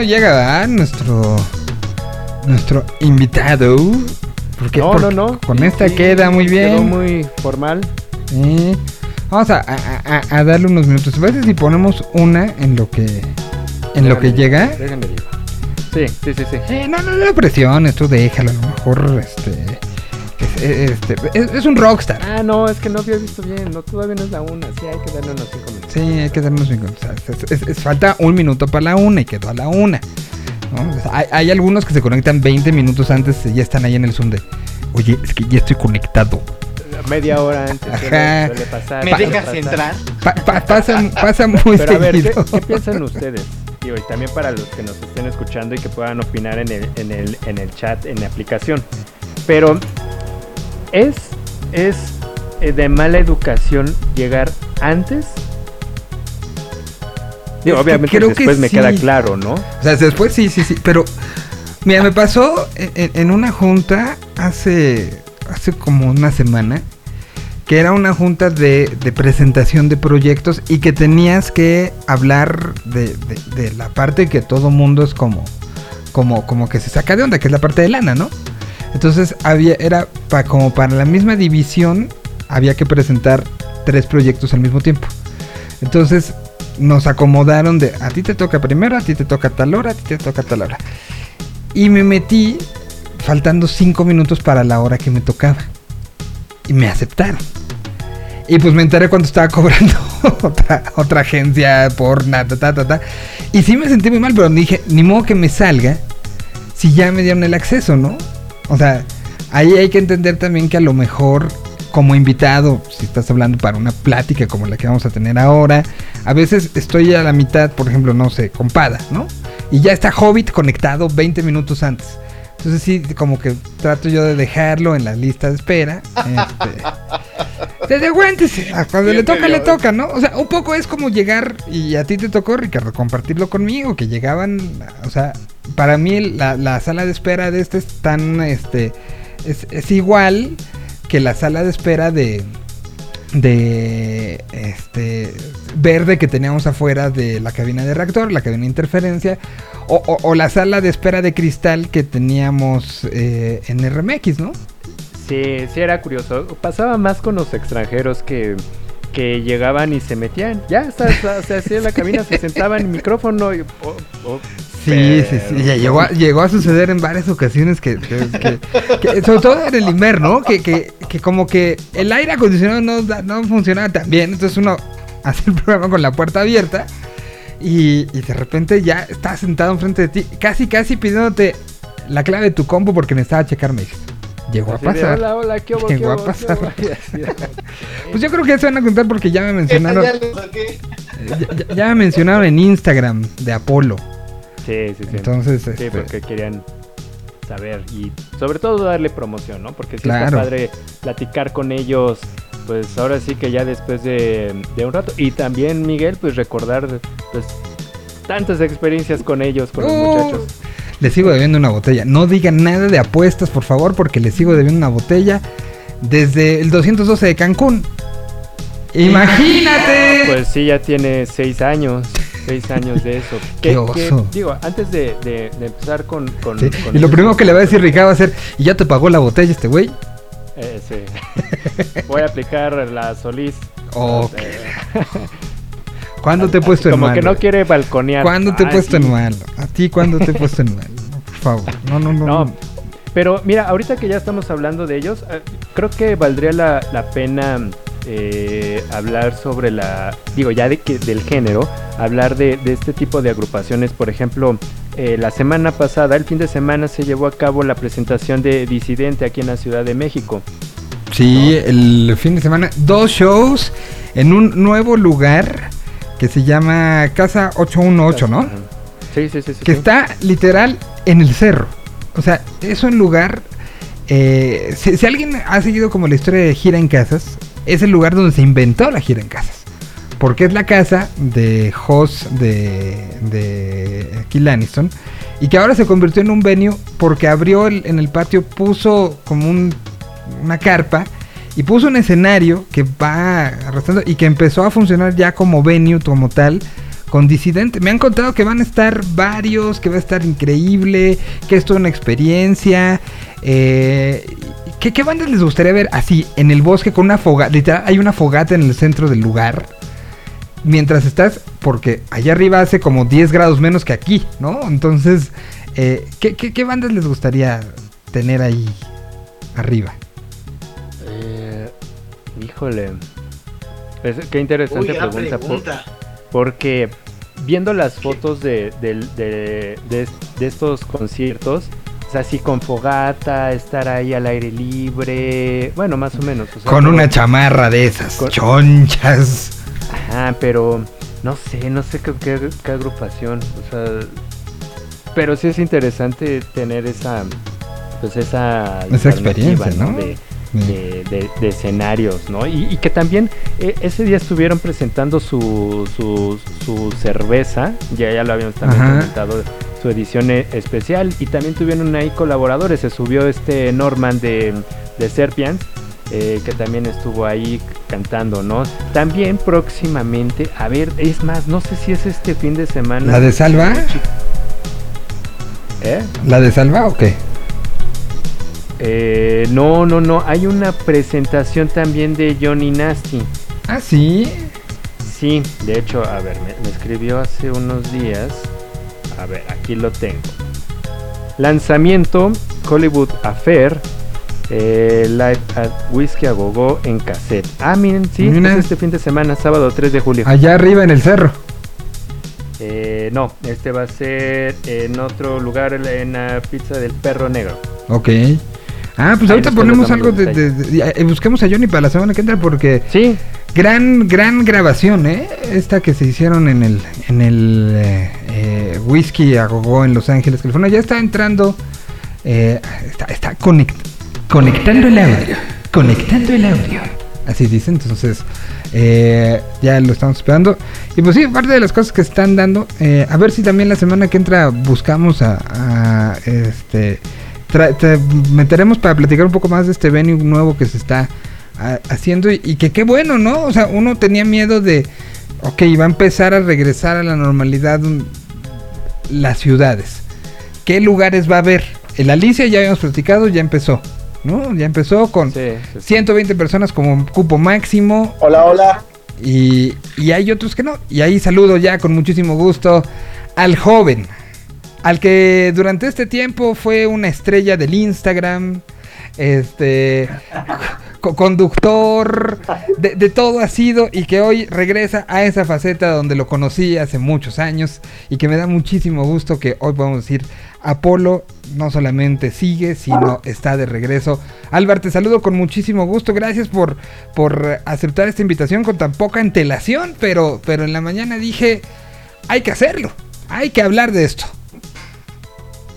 no llega ¿verdad? nuestro nuestro invitado. Porque, No, porque no, no. Con esta sí, queda muy bien. Quedó muy formal. Sí. Vamos a, a- a- a darle unos minutos. ¿Te parece si ponemos una en lo que en lo que llega? Déjame. Sí, sí, sí, no, no, no presiones, tú déjalo, a lo mejor este es, es- este, es- es un rockstar. Ah, no, es que no había visto bien. No, todavía no es la una. Sí, hay que darle unos cinco minutos. Sí, hay que darnos un o sea, es- es- es- falta un minuto para la una y quedó a la una. ¿no? O sea, hay, hay algunos que se conectan 20 minutos antes y ya están ahí en el Zoom de, oye, es que ya estoy conectado. Media hora antes Ajá. suele, suele pasar. ¿Me dejas pasar. entrar? Pa- pa- pasa, pasa muy Pero a ver, ¿qué, seguido. qué piensan ustedes? Digo, y también para los que nos estén escuchando y que puedan opinar en el, en el, en el chat, en la aplicación. Pero, ¿es, es eh, de mala educación llegar antes? Digo, Es que obviamente creo que después me queda claro, ¿no? O sea, después sí, sí, sí. Pero, mira, me pasó en una junta hace, hace como una semana. Que era una junta de, de presentación de proyectos y que tenías que hablar de, de- de la parte que todo mundo es como, como, como que se saca de onda, que es la parte de lana, ¿no? Entonces había, era pa- como para la misma división, había que presentar tres proyectos al mismo tiempo. Entonces nos acomodaron de a ti te toca primero, a ti te toca tal hora, a ti te toca tal hora. Y me metí faltando cinco minutos para la hora que me tocaba. Y me aceptaron. Y pues me enteré cuando estaba cobrando otra, otra agencia por nada, ta, ta, ta. Y sí me sentí muy mal, pero dije, ni modo que me salga si ya me dieron el acceso, ¿no? O sea, ahí hay que entender también que a lo mejor como invitado, si estás hablando para una plática como la que vamos a tener ahora, a veces estoy a la mitad, por ejemplo, no sé, con Pada, ¿no? Y ya está Hobbit conectado 20 minutos antes. Entonces sí, como que trato yo de dejarlo en la lista de espera. Este, desde aguántese, cuando le toca, le toca, ¿no? O sea, un poco es como llegar, y a ti te tocó, Ricardo, compartirlo conmigo, que llegaban, o sea, para mí la, la sala de espera de este es tan, este, es, es igual que la sala de espera de, de, este, verde que teníamos afuera de la cabina de reactor, la cabina de interferencia, o, o- o la sala de espera de cristal que teníamos eh, en RMX, ¿no? Sí, sí era curioso. Pasaba más con los extranjeros que, que llegaban y se metían. Ya, está, está- se hacía la cabina, se sentaban en el micrófono y... oh, oh, Sí, sí, sí. Ya llegó, a, llegó a suceder en varias ocasiones que, que- que- que- sobre todo en el Imer, ¿no? Que, que, que como que el aire acondicionado no, no funcionaba tan bien. Entonces uno hace el programa con la puerta abierta y, y de repente ya está sentado enfrente de ti, casi, casi pidiéndote la clave de tu combo porque necesitaba checarme. Llegó a pasar. Hola, hola, ¿qué hubo, Llegó qué a hubo, pasar. qué hubo?" Y así de- Pues yo creo que eso van a contar porque ya me mencionaron. Ya, ya- ya me mencionaron en Instagram de Apolo. Sí, sí, sí. Entonces, Sí, este, porque querían saber y sobre todo darle promoción, ¿no? Porque sí Claro. está padre platicar con ellos, pues ahora sí que ya después de, de un rato. Y también, Miguel, pues recordar pues tantas experiencias con ellos, con los Oh, muchachos. Le sigo debiendo una botella. No digan nada de apuestas, por favor, porque le sigo debiendo una botella desde el 212 de Cancún. Imagínate. Pues sí, ya tiene seis años. Seis años de eso. Qué Que- oso. que, digo, antes de, de- de empezar con... con- Sí, con Y lo primero que le va a decir Ricardo va a ser, ¿y ya te pagó la botella este güey? eh, sí. Voy a aplicar la Solís. Ok. Eh, ¿Cuándo te he puesto en Como mal? que no quiere balconear. ¿Cuándo te he puesto en mal? ¿A ti cuándo te he puesto en mal? No, por favor. No, no, no. No, pero mira, ahorita que ya estamos hablando de ellos, eh, creo que valdría la, la pena eh, hablar sobre la, digo, ya de que, del género, hablar de, de este tipo de agrupaciones. Por ejemplo, eh, la semana pasada, el fin de semana, se llevó a cabo la presentación de Disidente aquí en la Ciudad de México. Sí, el fin de semana, dos shows en un nuevo lugar que se llama Casa 818, ¿no? Sí, sí, sí. sí, que sí. está literal en el cerro. O sea, es un lugar. eh, si, si alguien ha seguido como la historia de gira en casas, es el lugar donde se inventó la gira en casas. Porque es la casa de Hoss de, de Kill Aniston. Y que ahora se convirtió en un venue porque abrió el- en el patio, puso como un- una carpa y puso un escenario que va arrastrando y que empezó a funcionar ya como venue, como tal, con Disidente. Me han contado que van a estar varios, que va a estar increíble, que es toda una experiencia. Eh, ¿qué, ¿Qué bandas les gustaría ver así, en el bosque, con una fogata? Literal, hay una fogata en el centro del lugar. Mientras estás, porque allá arriba hace como 10 grados menos que aquí, ¿no? Entonces, eh, ¿qué, qué, qué bandas les gustaría tener ahí arriba? Eh, híjole. Es- qué interesante Uy, pregunta. por- pregunta. porque viendo las fotos de, del- de- de- de estos conciertos, sea, así con fogata, estar ahí al aire libre, bueno, más o menos. o sea, Con como- una chamarra de esas, Con- chonchas. Ajá, pero no sé, no sé qué, qué- qué agrupación, o sea, pero sí es interesante tener esa, pues esa, Esa experiencia, ¿no? De, de, de- de escenarios, ¿no? Y, y que también eh, ese día estuvieron presentando su, su, su cerveza, ya, ya lo habíamos también Ajá. comentado, su edición eh, especial, y también tuvieron ahí colaboradores, se subió este Norman de, de Serpian, eh, que también estuvo ahí cantando, ¿no? También próximamente, a ver, es más, no sé si es este fin de semana. ¿La de Salva? ¿Eh? ¿La de Salva o qué? Eh, no, no, no, hay una presentación también de Johnny Nasty. Ah, sí. Sí, de hecho, a ver, me, me escribió hace unos días. A ver, aquí lo tengo. Lanzamiento Hollywood Affair. eh, live at Whiskey a Gogo en cassette. Ah, miren, sí, Mira. es este fin de semana, sábado 3 de julio. Allá arriba en el cerro. Eh, no, este va a ser en otro lugar, en la pizza del perro negro. Ok. Ah, pues Ahí ahorita ponemos algo de- de- eh, Busquemos a Johnny para la semana que entra porque Sí, gran, gran grabación, ¿eh? Esta que se hicieron en el, en el eh, eh, Whisky a Gogo en Los Ángeles, California. Ya está entrando, eh, está, está conect- conectando el audio, conectando el audio. Así dice, entonces eh, ya lo estamos esperando. Y pues sí, parte de las cosas que están dando, eh, a ver si también la semana que entra buscamos a, este meteremos para platicar un poco más de este venue nuevo que se está haciendo y, que qué bueno, ¿no? O sea, uno tenía miedo de, ok, va a empezar a regresar a la normalidad las ciudades. ¿Qué lugares va a haber? El Alicia ya habíamos platicado, ya empezó, ¿no? Ya empezó con sí, sí, sí. 120 personas como cupo máximo Hola, hola. y, y hay otros que no. Y ahí saludo ya con muchísimo gusto al joven, al que durante este tiempo fue una estrella del Instagram, este co- conductor, de, de todo ha sido y que hoy regresa a esa faceta donde lo conocí hace muchos años y que me da muchísimo gusto que hoy podemos decir Apolo no solamente sigue, sino está de regreso. Álvaro, te saludo con muchísimo gusto. Gracias por, por aceptar esta invitación con tan poca antelación, pero, pero en la mañana dije, hay que hacerlo, hay que hablar de esto.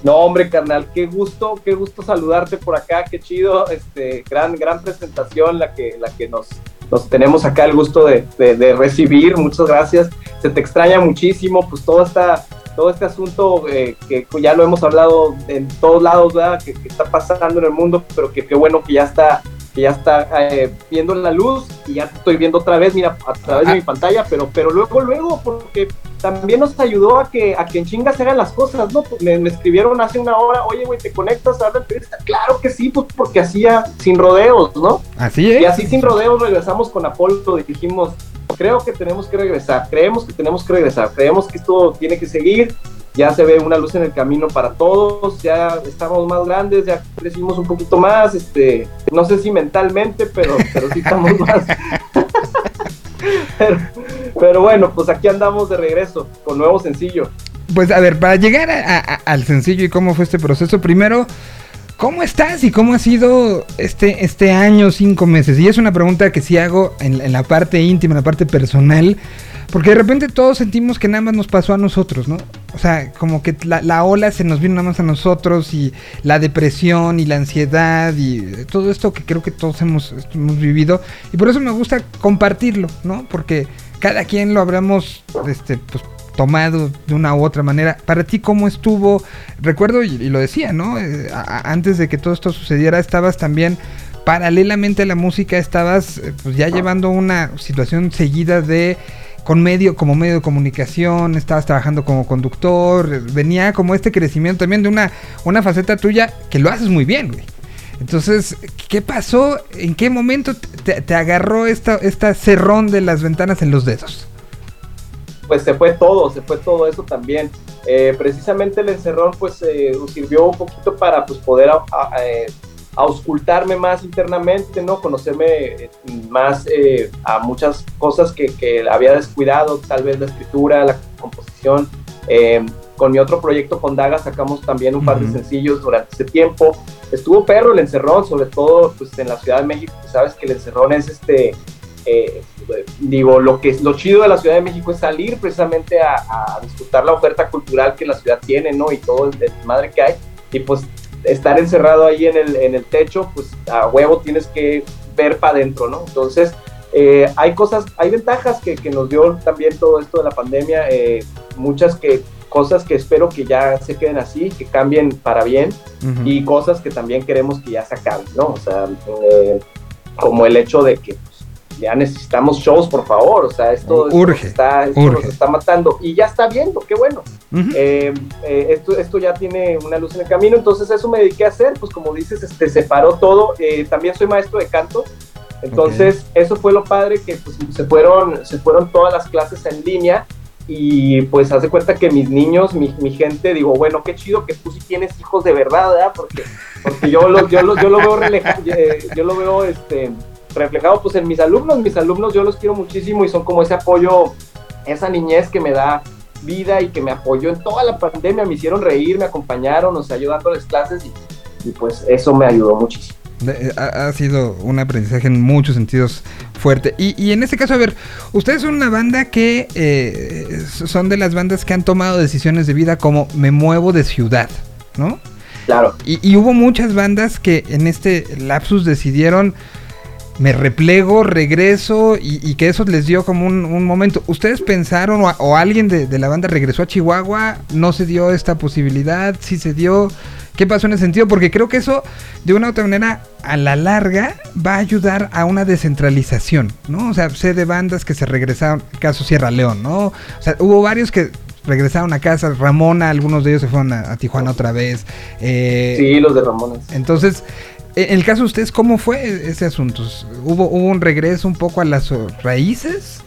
No, hombre, carnal, qué gusto, qué gusto saludarte por acá, qué chido, este, gran, gran presentación la que, la que nos, nos tenemos acá el gusto de, de- de recibir, muchas gracias. Se te extraña muchísimo, pues todo esta, todo este asunto eh, que ya lo hemos hablado en todos lados, ¿verdad? Que, que está pasando en el mundo, pero que qué bueno que ya está, que ya está eh, viendo la luz y ya te estoy viendo otra vez, mira, a través de mi pantalla, pero, pero luego, luego, porque también nos ayudó a que, a que en chinga se hagan las cosas, ¿no? Pues Me, me escribieron hace una hora, oye, güey, ¿te conectas a la entrevista? Claro que sí, pues porque hacía sin rodeos, ¿no? Así Y es. así sin rodeos regresamos con Apolo y dijimos, creo que tenemos que regresar, creemos que tenemos que regresar, creemos que esto tiene que seguir, ya se ve una luz en el camino para todos, ya estamos más grandes, ya crecimos un poquito más, este, no sé si mentalmente, pero, pero sí estamos más. pero, pero bueno, pues aquí andamos de regreso con nuevo sencillo. Pues a ver, para llegar al sencillo y cómo fue este proceso, primero, ¿cómo estás y cómo ha sido este, este año, cinco meses? Y es una pregunta que sí hago en, en la parte íntima, en la parte personal, porque de repente todos sentimos que nada más nos pasó a nosotros, ¿no? O sea, como que la, la ola se nos vino nada más a nosotros y la depresión y la ansiedad y todo esto que creo que todos hemos, hemos vivido. Y por eso me gusta compartirlo, ¿no? Porque cada quien lo habremos, este, pues tomado de una u otra manera. Para ti, ¿cómo estuvo? Recuerdo, y, y lo decía, ¿no? Eh, a- antes de que todo esto sucediera, estabas también, paralelamente a la música, estabas eh, pues ya llevando una situación seguida de con medio, como medio de comunicación, estabas trabajando como conductor, venía como este crecimiento también de una, una faceta tuya que lo haces muy bien, güey. Entonces, ¿qué pasó? ¿En qué momento te, agarró esta, esta cerrón de las ventanas en los dedos? Pues se fue todo, se fue todo eso también. Eh, precisamente el encerrón pues eh, sirvió un poquito para pues poder a, eh, auscultarme más internamente, ¿no? Conocerme eh, más eh, a muchas cosas que, que, había descuidado, tal vez la escritura, la composición. Eh, con mi otro proyecto con Daga sacamos también un par de sencillos durante ese tiempo. Estuvo perro el encerrón, sobre todo pues en la Ciudad de México, sabes que el encerrón es este, eh, digo, lo que lo chido de la Ciudad de México es salir precisamente a, a, disfrutar la oferta cultural que la ciudad tiene, ¿no? Y todo el madre que hay. Y pues estar encerrado ahí en el, en el techo, pues a huevo tienes que ver para adentro, ¿no? Entonces, eh, hay cosas, hay ventajas que, que, nos dio también todo esto de la pandemia, eh, muchas que cosas que espero que ya se queden así, que cambien para bien, uh -huh. y cosas que también queremos que ya se acaben, ¿no? O sea, eh, como el hecho de que pues, ya necesitamos shows, por favor, o sea, esto, urge, esto, está, esto urge. nos está matando, y ya está viendo, qué bueno. Uh -huh. eh, eh, esto, esto ya tiene una luz en el camino, entonces eso me dediqué a hacer, pues como dices, este, se paró todo, eh, también soy maestro de canto, entonces okay. eso fue lo padre que pues, se, fueron, se fueron todas las clases en línea, y pues hace cuenta que mis niños, mi, mi, gente, digo, bueno, qué chido que tú sí tienes hijos de verdad, ¿verdad? Porque, porque yo, lo, yo, lo, yo lo veo, releja, eh, yo lo veo este, reflejado pues en mis alumnos, mis alumnos yo los quiero muchísimo y son como ese apoyo, esa niñez que me da vida y que me apoyó en toda la pandemia, me hicieron reír, me acompañaron, o sea, yo dándoles clases y, y pues eso me ayudó muchísimo. Eh, ha, ha, sido un aprendizaje en muchos sentidos fuerte. Y, y, en este caso, a ver, ustedes son una banda que eh, son de las bandas que han tomado decisiones de vida como me muevo de ciudad, ¿no? Claro. Y, y hubo muchas bandas que en este lapsus decidieron me replego, regreso y, y, que eso les dio como un, un momento. ¿Ustedes pensaron o, o alguien de, de, la banda regresó a Chihuahua? ¿No se dio esta posibilidad? ¿Sí se dio? ¿Qué pasó en ese sentido? Porque creo que eso, de una u otra manera, a la larga, va a ayudar a una descentralización, ¿no? O sea, sé de bandas que se regresaron, caso Sierra León, ¿no? O sea, hubo varios que regresaron a casa, Ramona, algunos de ellos se fueron a, a Tijuana otra vez. Eh, sí, los de Ramona. Entonces, en el caso de ustedes, ¿cómo fue ese asunto? ¿Hubo, ¿Hubo un regreso un poco a las raíces?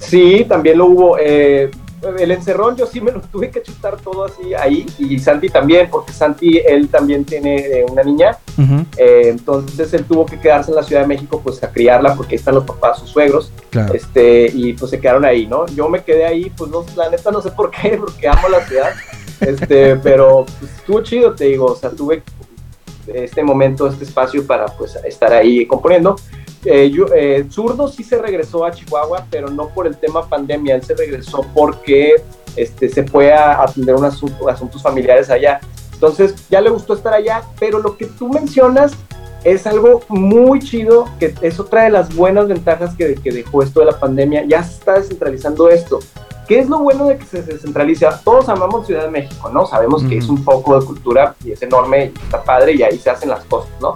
Sí, también lo hubo. Eh, el encerrón yo sí me lo tuve que chutar todo así ahí y Santi también, porque Santi él también tiene eh, una niña, uh -huh. eh, entonces él tuvo que quedarse en la Ciudad de México pues a criarla porque ahí están los papás, sus suegros, claro. este, y pues se quedaron ahí, ¿no? Yo me quedé ahí, pues no, la neta no sé por qué, porque amo la ciudad, este, pero pues, estuvo chido, te digo, o sea, tuve este momento, este espacio para pues estar ahí componiendo. Eh, yo, eh, Zurdo sí se regresó a Chihuahua, pero no por el tema pandemia, él se regresó porque este, se fue a atender unos asuntos, asuntos familiares allá. Entonces ya le gustó estar allá, pero lo que tú mencionas es algo muy chido, que es otra de las buenas ventajas que, que dejó esto de la pandemia, ya se está descentralizando esto. ¿Qué es lo bueno de que se descentralice? Todos amamos Ciudad de México, ¿no? Sabemos -huh. que es un poco de cultura y es enorme y está padre y ahí se hacen las cosas, ¿no?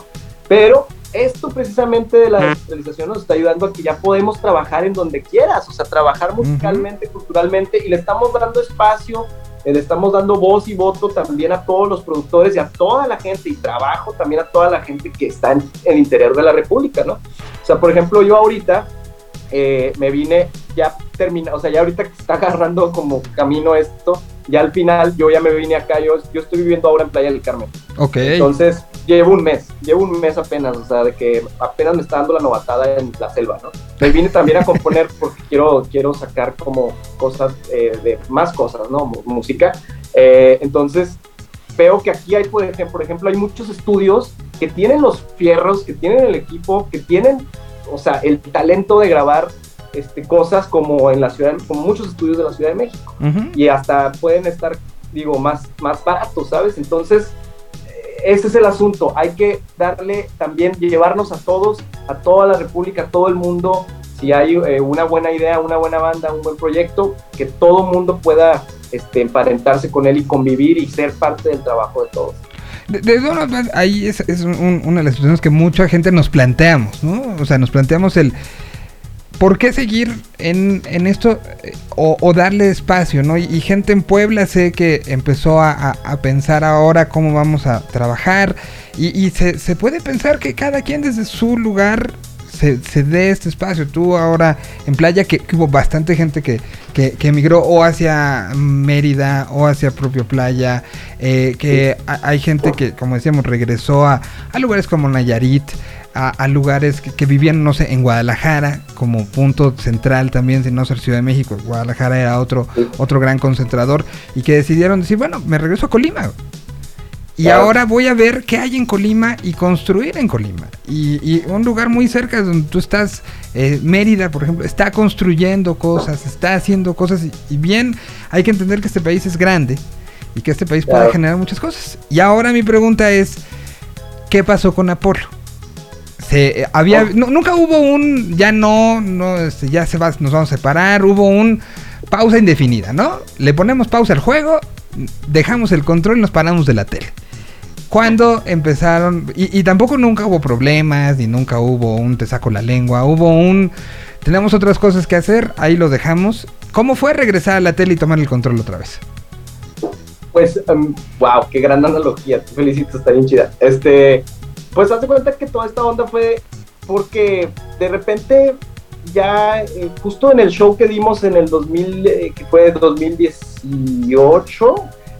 Pero esto precisamente de la descentralización nos está ayudando a que ya podemos trabajar en donde quieras, o sea, trabajar musicalmente, uh -huh. culturalmente, y le estamos dando espacio, eh, le estamos dando voz y voto también a todos los productores y a toda la gente, y trabajo también a toda la gente que está en el interior de la República, ¿no? O sea, por ejemplo, yo ahorita eh, me vine ya termina, o sea, ya ahorita que está agarrando como camino esto, ya al final yo ya me vine acá, yo, yo estoy viviendo ahora en Playa del Carmen. Ok. Entonces, llevo un mes, llevo un mes apenas, o sea, de que apenas me está dando la novatada en la selva, ¿no? Me vine también a componer porque quiero, quiero sacar como cosas, eh, de más cosas, ¿no? Música. Eh, entonces, veo que aquí hay, por ejemplo, por ejemplo, hay muchos estudios que tienen los fierros, que tienen el equipo, que tienen, o sea, el talento de grabar este, cosas como en la ciudad, como muchos estudios de la Ciudad de México. Uh -huh. Y hasta pueden estar, digo, más, más baratos, ¿sabes? Entonces, ese es el asunto. Hay que darle también, llevarnos a todos, a toda la República, a todo el mundo. Si hay eh, una buena idea, una buena banda, un buen proyecto, que todo el mundo pueda este, emparentarse con él y convivir y ser parte del trabajo de todos. De, de ahí es, es un, una de las situaciones que mucha gente nos planteamos, ¿no? O sea, nos planteamos el ¿por qué seguir en, en esto eh, o, darle espacio, ¿no? Y, y gente en Puebla sé que empezó a, a- a pensar ahora cómo vamos a trabajar y, y se, se puede pensar que cada quien desde su lugar se, se dé este espacio. Tú ahora en playa, que, que hubo bastante gente que, que, que emigró o hacia Mérida o hacia propio playa, eh, que ha- hay gente que, como decíamos, regresó a, a lugares como Nayarit, a, a lugares que, que vivían, no sé, en Guadalajara, como punto central también, sin no ser Ciudad de México. Guadalajara era otro, otro gran concentrador y que decidieron decir, bueno, me regreso a Colima. Y Claro. ahora voy a ver qué hay en Colima y construir en Colima. Y, y un lugar muy cerca de donde tú estás, eh, Mérida, por ejemplo, está construyendo cosas, está haciendo cosas. Y, y bien, hay que entender que este país es grande y que este país puede generar muchas cosas. Y ahora mi pregunta es, ¿qué pasó con Apolo? Se, eh, había, Oh. nu- nunca hubo un, ya no, no, este, ya se va, nos vamos a separar, hubo un pausa indefinida, ¿no? Le ponemos pausa al juego, dejamos el control y nos paramos de la tele. Cuando empezaron, y, tampoco nunca hubo problemas, ni nunca hubo un te saco la lengua, hubo un, tenemos otras cosas que hacer, ahí lo dejamos. ¿Cómo fue regresar a la tele y tomar el control otra vez? Pues, wow, qué gran analogía, te felicito, está bien chida. Este, pues haz de cuenta que toda esta onda fue porque de repente ya eh, justo en el show que dimos en el 2000, eh, que fue 2018,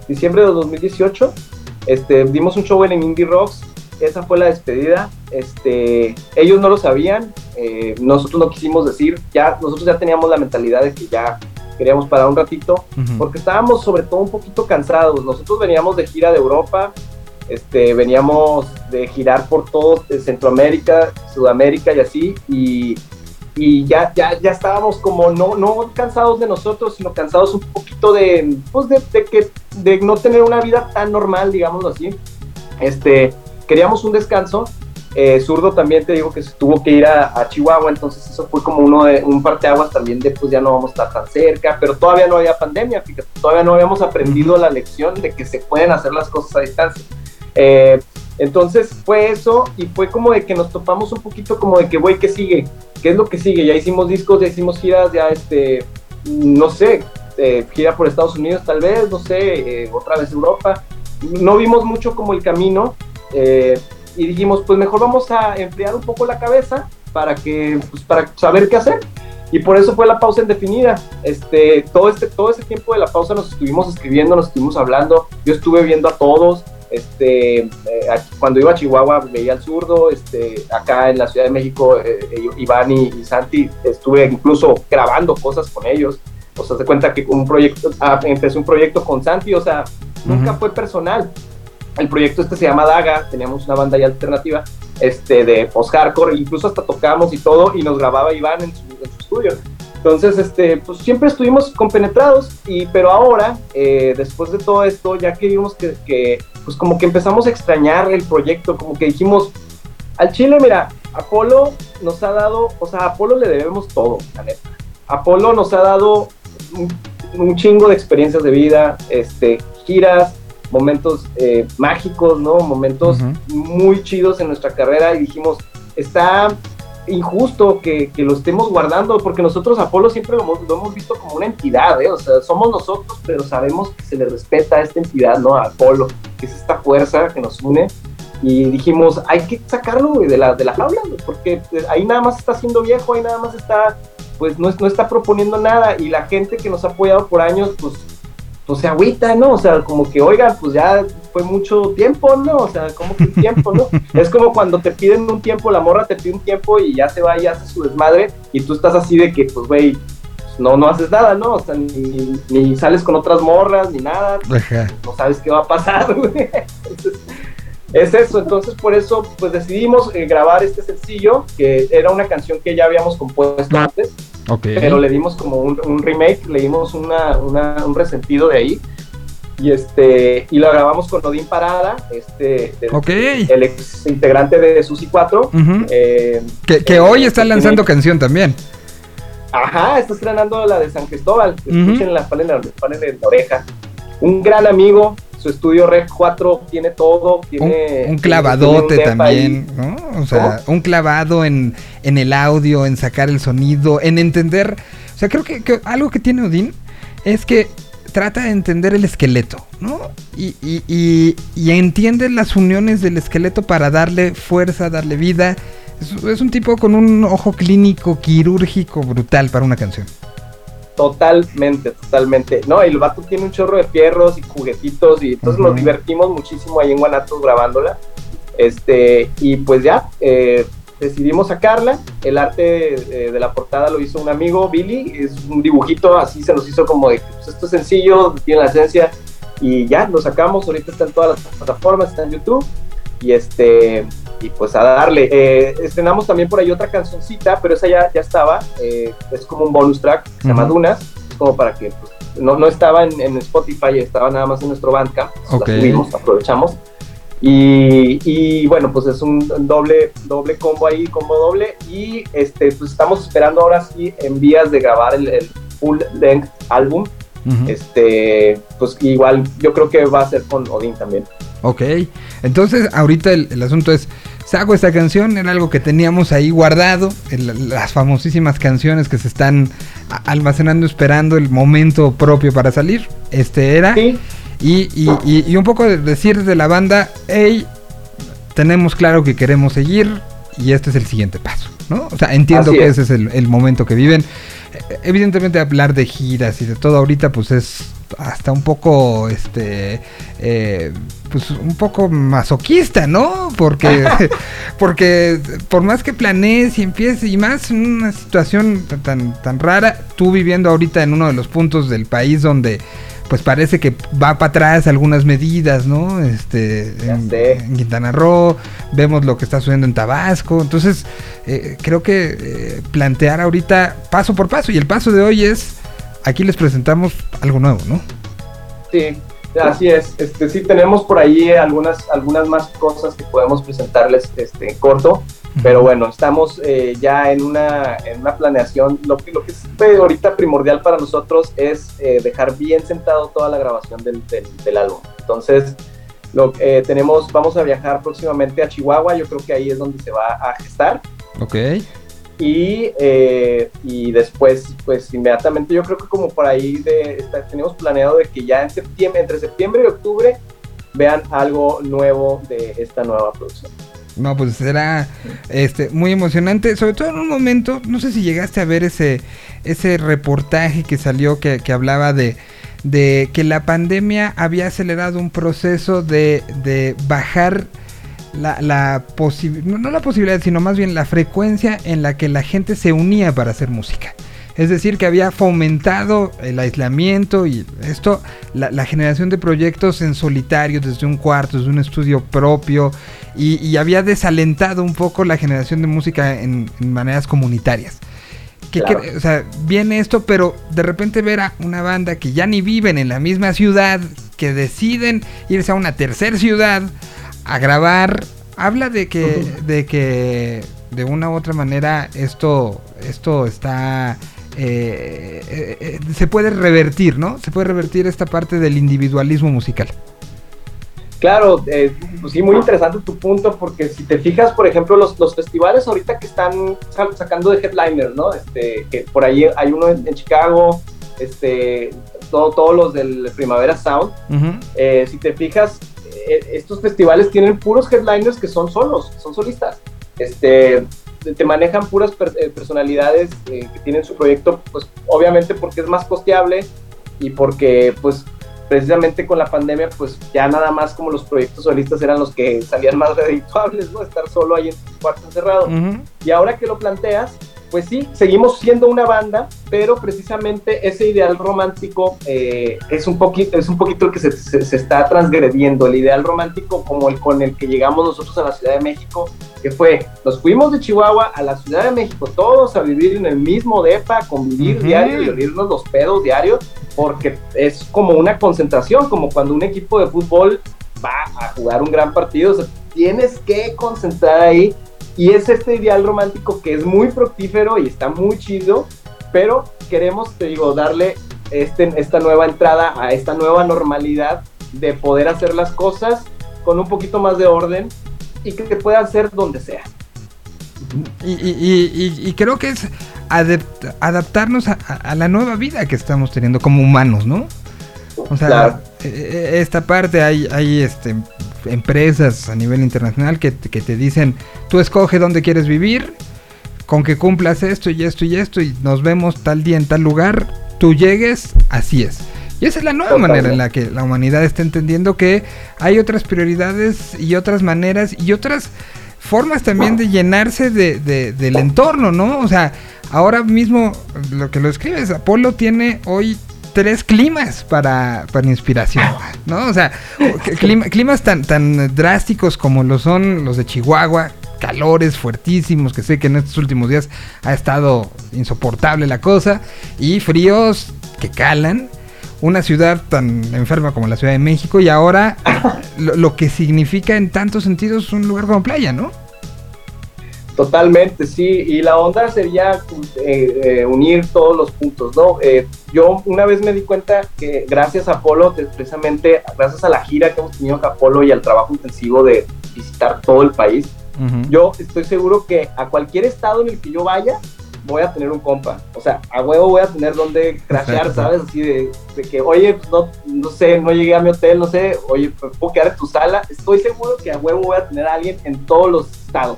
diciembre de 2018, este, dimos un show en el Indie Rocks, esa fue la despedida, este, ellos no lo sabían, eh, nosotros no quisimos decir, ya, nosotros ya teníamos la mentalidad de que ya queríamos parar un ratito, porque estábamos sobre todo un poquito cansados. Nosotros veníamos de gira de Europa, este, veníamos de girar por todo eh, Centroamérica, Sudamérica y así, y, y ya, ya, ya estábamos como no, no cansados de nosotros, sino cansados un poquito de, pues de, de que, de no tener una vida tan normal, digámoslo así. Este, queríamos un descanso. Eh, Zurdo también te digo que se tuvo que ir a, a Chihuahua, entonces eso fue como uno de, un parteaguas también de pues ya no vamos a estar tan cerca, pero todavía no había pandemia, fíjate, todavía no habíamos aprendido la lección de que se pueden hacer las cosas a distancia. Eh, entonces fue eso y fue como de que nos topamos un poquito como de que, güey, ¿qué sigue? ¿Qué es lo que sigue? Ya hicimos discos, ya hicimos giras, ya este, no sé, eh, gira por Estados Unidos tal vez, no sé, eh, otra vez Europa. No vimos mucho como el camino eh, y dijimos, pues mejor vamos a enfriar un poco la cabeza para que, pues para saber qué hacer. Y por eso fue la pausa indefinida. Este, todo, este, todo ese tiempo de la pausa nos estuvimos escribiendo, nos estuvimos hablando. Yo estuve viendo a todos. Este, eh, cuando iba a Chihuahua veía al zurdo. Este, acá en la Ciudad de México, eh, eh, Iván y, y Santi, estuve incluso grabando cosas con ellos. O sea, se cuenta que un proyecto, ah, empecé un proyecto con Santi, o sea, nunca fue personal. El proyecto este se llama Daga, teníamos una banda ya alternativa este, de post-hardcore, incluso hasta tocamos y todo, y nos grababa Iván en su, en su estudio. Entonces, este, pues siempre estuvimos compenetrados, y, pero ahora, eh, después de todo esto, ya que vimos que, que, pues como que empezamos a extrañar el proyecto, como que dijimos, al Chile, mira, Apolo nos ha dado, o sea, a Apolo le debemos todo, la neta. Apolo nos ha dado un, un chingo de experiencias de vida, este, giras, momentos eh, mágicos, ¿no? Momentos muy chidos en nuestra carrera y dijimos, está injusto que, que lo estemos guardando, porque nosotros Apolo siempre lo hemos, lo hemos visto como una entidad, ¿eh? O sea, somos nosotros, pero sabemos que se le respeta a esta entidad, ¿no? A Apolo, que es esta fuerza que nos une. Y dijimos, hay que sacarlo, güey, de la, de la jaula, güey, porque eh, ahí nada más está siendo viejo, ahí nada más está, pues no, no está proponiendo nada. Y la gente que nos ha apoyado por años, pues pues se agüita, ¿no? O sea, como que, oigan, pues ya fue mucho tiempo, ¿no? O sea, como que tiempo, ¿no? es como cuando te piden un tiempo, la morra te pide un tiempo y ya se va y hace su desmadre y tú estás así de que, pues, güey, no, no haces nada, ¿no? O sea, ni, ni sales con otras morras, ni nada, Ajá. no sabes qué va a pasar, güey. Entonces, es eso, entonces por eso pues decidimos eh, grabar este sencillo, que era una canción que ya habíamos compuesto antes, Ok. pero le dimos como un, un remake, le dimos una, una- un resentido de ahí. Y este y lo grabamos con Odín Parada, este del- el ex integrante de Susi 4. Ujú. eh, Que, que eh, hoy está tiene- lanzando canción también. Ajá, está estrenando la de San Cristóbal. Ujú. Escúchenla, palen la, palen en la oreja. Un gran amigo, su estudio Rec 4 tiene todo, tiene... Un, un clavadote tiene un depa también, ahí. ¿no? O sea, un clavado en, en el audio, en sacar el sonido, en entender... O sea, creo que, que algo que tiene Odín es que trata de entender el esqueleto, ¿no? Y, y, y, y entiende las uniones del esqueleto para darle fuerza, darle vida. Es, es un tipo con un ojo clínico, quirúrgico, brutal para una canción. Totalmente, totalmente. No, el vato tiene un chorro de fierros y juguetitos y entonces nos divertimos muchísimo ahí en Guanatos grabándola. Este, y pues ya, eh, decidimos sacarla. El arte eh, de la portada lo hizo un amigo, Billy. Es un dibujito, así se nos hizo como de, pues esto es sencillo, tiene la esencia. Y ya, lo sacamos. Ahorita está en todas las plataformas, está en YouTube. Y este, y pues a darle. Eh, estrenamos también por ahí otra cancioncita, pero esa ya, ya estaba. eh, es como un bonus track, se llama. Dunas. Es como para que pues, no, no estaba en, en Spotify, estaba nada más en nuestro Bandcamp. pues, Ok. La subimos, aprovechamos. Y, y, bueno, pues es un doble, doble combo ahí, combo doble. Y este, pues estamos esperando ahora sí en vías de grabar el, el full length álbum. Ujú. Este, pues igual yo creo que va a ser con Odín también. Ok, entonces ahorita el, el asunto es, saco esta canción, era algo que teníamos ahí guardado, el- las famosísimas canciones que se están almacenando esperando el momento propio para salir, este era, Sí, y, y- y- y un poco de decir de la banda, hey, tenemos claro que queremos seguir y este es el siguiente paso, ¿no? O sea, entiendo Así que es. ese es el, el momento que viven. Evidentemente hablar de giras y de todo ahorita pues es hasta un poco, este, eh, pues un poco masoquista, ¿no? Porque, porque por más que planees y empieces y más en una situación tan, tan rara, tú viviendo ahorita en uno de los puntos del país donde pues parece que va para atrás algunas medidas, ¿no? Este, en Quintana Roo, vemos lo que está sucediendo en Tabasco, entonces eh, creo que eh, plantear ahorita paso por paso y el paso de hoy es, aquí les presentamos algo nuevo, ¿no? Sí, así es. Este, sí tenemos por ahí algunas, algunas más cosas que podemos presentarles este, en corto, pero bueno, estamos eh, ya en una, en una planeación. Lo que, lo que es eh, ahorita primordial para nosotros es eh, dejar bien sentado toda la grabación del, del, del álbum. Entonces, lo, eh, tenemos, vamos a viajar próximamente a Chihuahua, yo creo que ahí es donde se va a gestar. Ok. Y, eh, y después, pues inmediatamente, yo creo que como por ahí de, está- tenemos planeado de que ya en septiembre, entre septiembre y octubre, vean algo nuevo de esta nueva producción. No, pues será este muy emocionante, sobre todo en un momento, no sé si llegaste a ver ese ese reportaje que salió que, que hablaba de, de que la pandemia había acelerado un proceso de, de bajar la, la posibilidad, no la posibilidad, sino más bien la frecuencia en la que la gente se unía para hacer música. Es decir, que había fomentado el aislamiento y esto, la, la generación de proyectos en solitario, desde un cuarto, desde un estudio propio, y, y había desalentado un poco la generación de música en, en maneras comunitarias. Que, Claro. que- o sea, viene esto, pero de repente ver a una banda que ya ni viven en la misma ciudad, que deciden irse a una tercera ciudad a grabar, habla de que, de que de una u otra manera esto, esto está eh, se puede revertir, ¿no? Se puede revertir esta parte del individualismo musical. Claro, eh, pues sí, muy interesante tu punto, porque si te fijas, por ejemplo, los, los festivales ahorita que están sa- sacando de headliners, ¿no? Este, que por ahí hay uno en, en Chicago, este, todo- todos los del Primavera Sound. Eh, si te fijas, eh, estos festivales tienen puros headliners que son solos, son solistas. Este, te- manejan puras per- eh, personalidades eh, que tienen su proyecto, pues obviamente porque es más costeable y porque pues precisamente con la pandemia pues ya nada más como los proyectos solistas eran los que salían más redituables, ¿no? Estar solo ahí en tu cuarto encerrado. Y ahora que lo planteas, pues sí, seguimos siendo una banda, pero precisamente ese ideal romántico eh, es, un poquito, es un poquito el que se, se- se está transgrediendo. El ideal romántico como el con el que llegamos nosotros a la Ciudad de México, que fue, nos fuimos de Chihuahua a la Ciudad de México, todos a vivir en el mismo DEPA, convivir Ujú. diario y los pedos diarios, porque es como una concentración, como cuando un equipo de fútbol va a jugar un gran partido, o sea, tienes que concentrar ahí y es este ideal romántico que es muy fructífero y está muy chido, pero queremos, te digo, darle este, esta nueva entrada a esta nueva normalidad de poder hacer las cosas con un poquito más de orden y que te pueda hacer donde sea. Y, y- y- y creo que es adaptarnos a, a- a la nueva vida que estamos teniendo como humanos, ¿no? O sea, Claro. Eh, eh, esta parte hay, hay este, empresas a nivel internacional que, que te dicen, tú escoge dónde quieres vivir, con que cumplas esto y esto y esto y nos vemos tal día en tal lugar, tú llegues, así es. Y esa es la nueva Totalmente. manera en la que la humanidad está entendiendo que hay otras prioridades y otras maneras y otras formas también de llenarse de, de- del entorno, ¿no? O sea, ahora mismo lo que lo escribes, Apolo tiene hoy tres climas para, para inspiración, ¿no? O sea, clima- climas tan, tan drásticos como lo son los de Chihuahua, calores fuertísimos, que sé que en estos últimos días ha estado insoportable la cosa, y fríos que calan. Una ciudad tan enferma como la Ciudad de México y ahora lo, lo que significa en tantos sentidos un lugar como playa, ¿no? Totalmente, sí, y la onda sería eh, eh, unir todos los puntos, ¿no? Eh, yo una vez me di cuenta que gracias a Apolo, de- precisamente gracias a la gira que hemos tenido con Apolo y al trabajo intensivo de visitar todo el país, yo estoy seguro que a cualquier estado en el que yo vaya, voy a tener un compa. O sea, a huevo voy a tener donde crashear. ¿sabes? Así de, de que, oye, pues no, no sé, no llegué a mi hotel, no sé, oye, pues, puedo quedar en tu sala. Estoy seguro que a huevo voy a tener a alguien en todos los estados.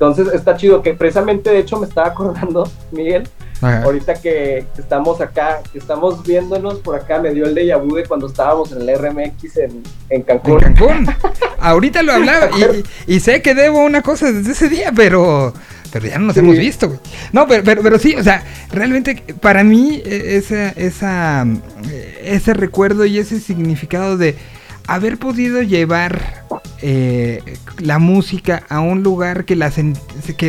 Entonces está chido que precisamente, de hecho, me estaba acordando, Miguel, Ajá. ahorita que, estamos acá, que estamos viéndonos por acá, me dio el déjà vu de cuando estábamos en el RMX en, en En Cancún. Cancún. Ahorita lo hablaba y, y sé que debo una cosa desde ese día, pero pero ya no nos Sí. hemos visto, güey. No, pero, pero, pero sí, o sea, realmente para mí eh, esa, esa, eh, ese recuerdo y ese significado de haber podido llevar eh, la música a un lugar que,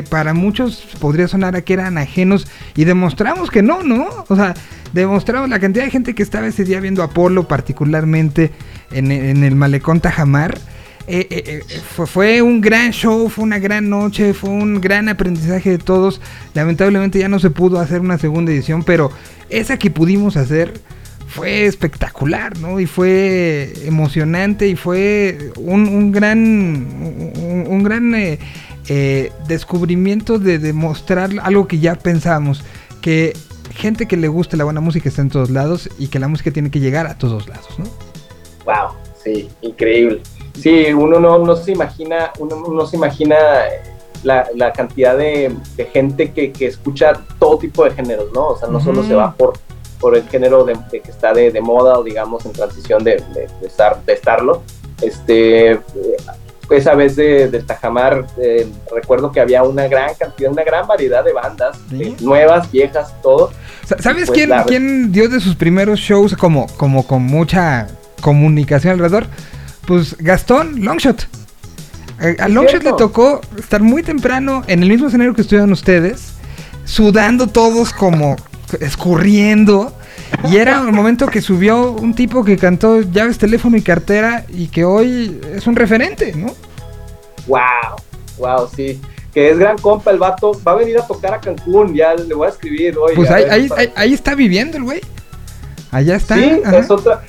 para muchos podría sonar a que eran ajenos y demostramos que no, ¿no? O sea, demostramos la cantidad de gente que estaba ese día viendo Apolo, particularmente en, el malecón Tajamar. eh, eh, fue, fue un gran show, fue una gran noche, fue un gran aprendizaje de todos. Lamentablemente ya no se pudo hacer una segunda edición, pero esa que pudimos hacer fue espectacular, ¿no? Y fue emocionante y fue un, un gran, un, un gran eh, eh, descubrimiento de demostrar algo que ya pensábamos, que gente que le gusta la buena música está en todos lados y que la música tiene que llegar a todos lados, ¿no? Wow, sí, increíble. Sí, uno no, no se imagina, uno no se imagina eh, la, la cantidad de, de gente que, que escucha todo tipo de géneros, ¿no? O sea, no solo se va por, por el género de, de que está de, de moda o digamos en transición de, estar, de estarlo. Este, esa vez de, del Tajamar, eh, recuerdo que había una gran cantidad, una gran variedad de bandas, Sí. eh, nuevas, viejas, todo. Sa- ¿Sabes Pues, quién, la- quién dio de sus primeros shows como, como con mucha comunicación alrededor? Pues Gastón Longshot. Eh, A, Longshot le tocó estar muy temprano en el mismo escenario que estuvieron ustedes, sudando todos como escurriendo. Y era el momento que subió un tipo que cantó llaves, teléfono y cartera y que hoy es un referente, ¿no? Wow, wow, sí. Que es gran compa el vato. Va a venir a tocar a Cancún. Ya le voy a escribir hoy. Pues ahí, ver ahí, para- ahí- ahí está viviendo el güey. Allá está. Sí, ajá. es otra,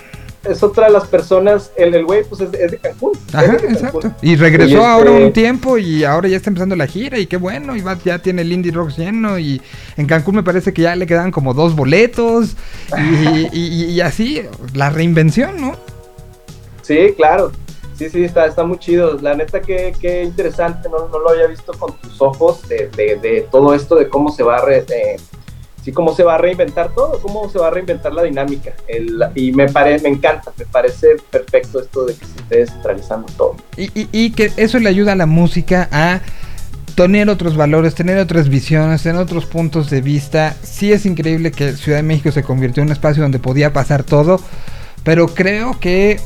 es otra de las personas. El el güey, pues es, es de Cancún. es Ajá, de Cancún. exacto. Y regresó Y este- ahora un tiempo y ahora ya está empezando la gira y qué bueno, y va- ya tiene el Indie Rock lleno y en Cancún me parece que ya le quedan como dos boletos y, y- y así, la reinvención, ¿no? Sí, claro. Sí, sí, está, está muy chido. La neta, que, que interesante. No, no lo había visto con tus ojos de, de, de todo esto, de cómo se va a re- eh, sí, cómo se va a reinventar todo, cómo se va a reinventar la dinámica. El- y me, pare, me encanta, me parece perfecto esto de que se esté descentralizando todo. Y, y- y que eso le ayuda a la música a tener otros valores, tener otras visiones, tener otros puntos de vista. Sí es increíble que Ciudad de México se convirtió en un espacio donde podía pasar todo, pero creo que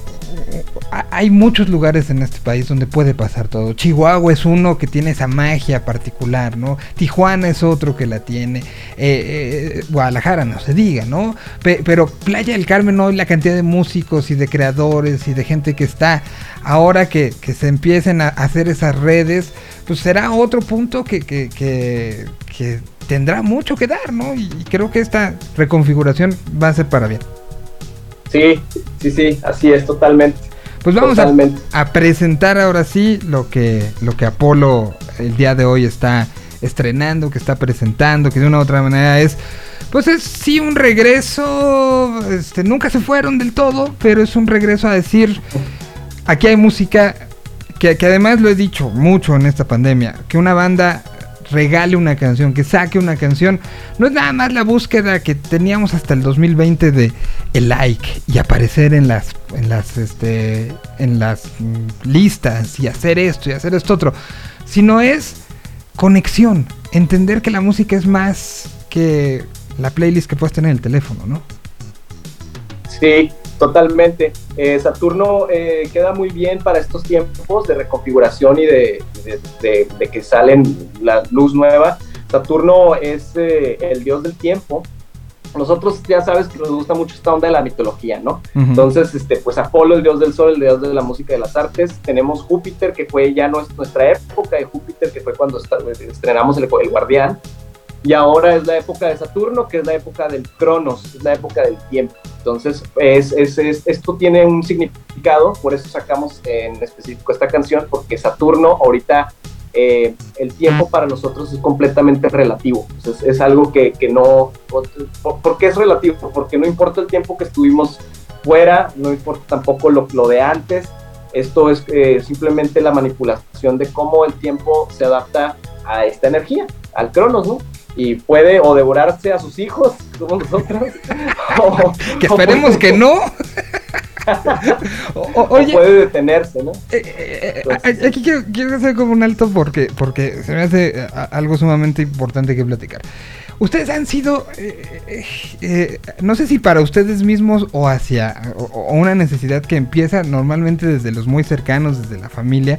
hay muchos lugares en este país donde puede pasar todo. Chihuahua es uno que tiene esa magia particular, ¿no? Tijuana es otro que la tiene. Eh, eh, Guadalajara, no se diga, ¿no? Pe- pero Playa del Carmen hoy, la cantidad de músicos y de creadores y de gente que está, ahora que, se empiecen a hacer esas redes, pues será otro punto que, tendrá mucho que dar, ¿no? Y creo que esta reconfiguración va a ser para bien. Sí, sí, sí, sí, así es, totalmente. Pues vamos a, presentar ahora sí lo que, lo que Apolo el día de hoy está estrenando, que está presentando, que de una u otra manera es, pues es sí un regreso, este, nunca se fueron del todo, pero es un regreso a decir, aquí hay música, que, que además lo he dicho mucho en esta pandemia, que una banda regale una canción, que saque una canción, no es nada más la búsqueda que teníamos hasta el 2020 de el like y aparecer en las en las este en las mm, listas y hacer esto y hacer esto otro, sino es conexión, entender que la música es más que la playlist que puedes tener en el teléfono, ¿no? Sí, totalmente. Eh, Saturno eh, queda muy bien para estos tiempos de reconfiguración y de, de- de- de que salen la luz nueva. Saturno es eh, el dios del tiempo. Nosotros ya sabes que nos gusta mucho esta onda de la mitología, ¿no? Entonces, este, pues Apolo, el dios del sol, el dios de la música y de las artes. Tenemos Júpiter, que fue ya nues- nuestra época de Júpiter, que fue cuando estrenamos el, el Guardián. Y ahora es la época de Saturno, que es la época del Cronos, es la época del tiempo. Entonces, es, es- es- esto tiene un significado, por eso sacamos en específico esta canción, porque Saturno ahorita, eh, el tiempo para nosotros es completamente relativo. Entonces, es algo que, que no... ¿por, por qué es relativo? Porque no importa el tiempo que estuvimos fuera, no importa tampoco lo, lo de antes. Esto es eh, simplemente la manipulación de cómo el tiempo se adapta a esta energía, al Cronos, ¿no? Y puede o devorarse a sus hijos, como nosotros, o, Que esperemos puede- que no. O- o- o oye, puede detenerse, ¿no? Eh, eh, eh, aquí quiero, quiero hacer como un alto porque, porque se me hace algo sumamente importante que platicar. Ustedes han sido, eh, no sé si para ustedes mismos o hacia o una necesidad que empieza normalmente desde los muy cercanos, desde la familia,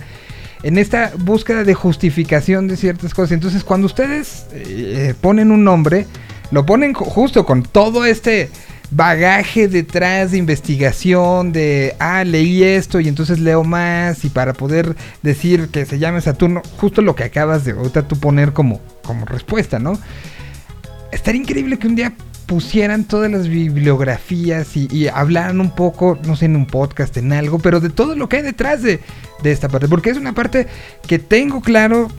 en esta búsqueda de justificación de ciertas cosas. Entonces, cuando ustedes eh, ponen un nombre, lo ponen ju- justo con todo este bagaje detrás de investigación, de, ah, leí esto y entonces leo más y para poder decir que se llame Saturno, justo lo que acabas de ahorita tú poner como, como respuesta, ¿no? Estaría increíble que un día pusieran todas las bibliografías y, y hablaran un poco, no sé, en un podcast, en algo, pero de todo lo que hay detrás de, de esta parte, porque es una parte que tengo claro,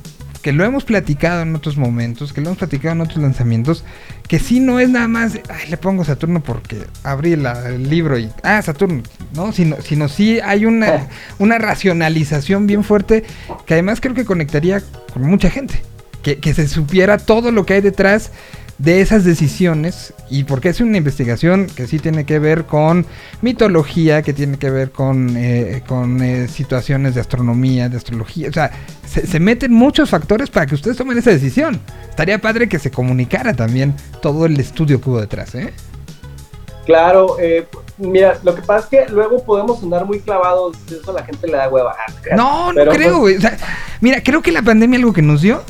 que lo hemos platicado en otros momentos, que lo hemos platicado en otros lanzamientos, que sí no es nada más, ay, le pongo Saturno porque abrí la- el libro y, ah, Saturno, ¿no? Sino, sino sí hay una, una racionalización bien fuerte que además creo que conectaría con mucha gente, que, que se supiera todo lo que hay detrás de esas decisiones y porque es una investigación que sí tiene que ver con mitología, que tiene que ver con, eh, con eh, situaciones de astronomía, de astrología, o sea, se, se meten muchos factores para que ustedes tomen esa decisión. Estaría padre que se comunicara también todo el estudio que hubo detrás, ¿eh? Claro, eh, mira, lo que pasa es que luego podemos sonar muy clavados, eso a la gente le da hueva. No, no Pero, creo, pues, güey. O sea, mira, creo que la pandemia algo que nos dio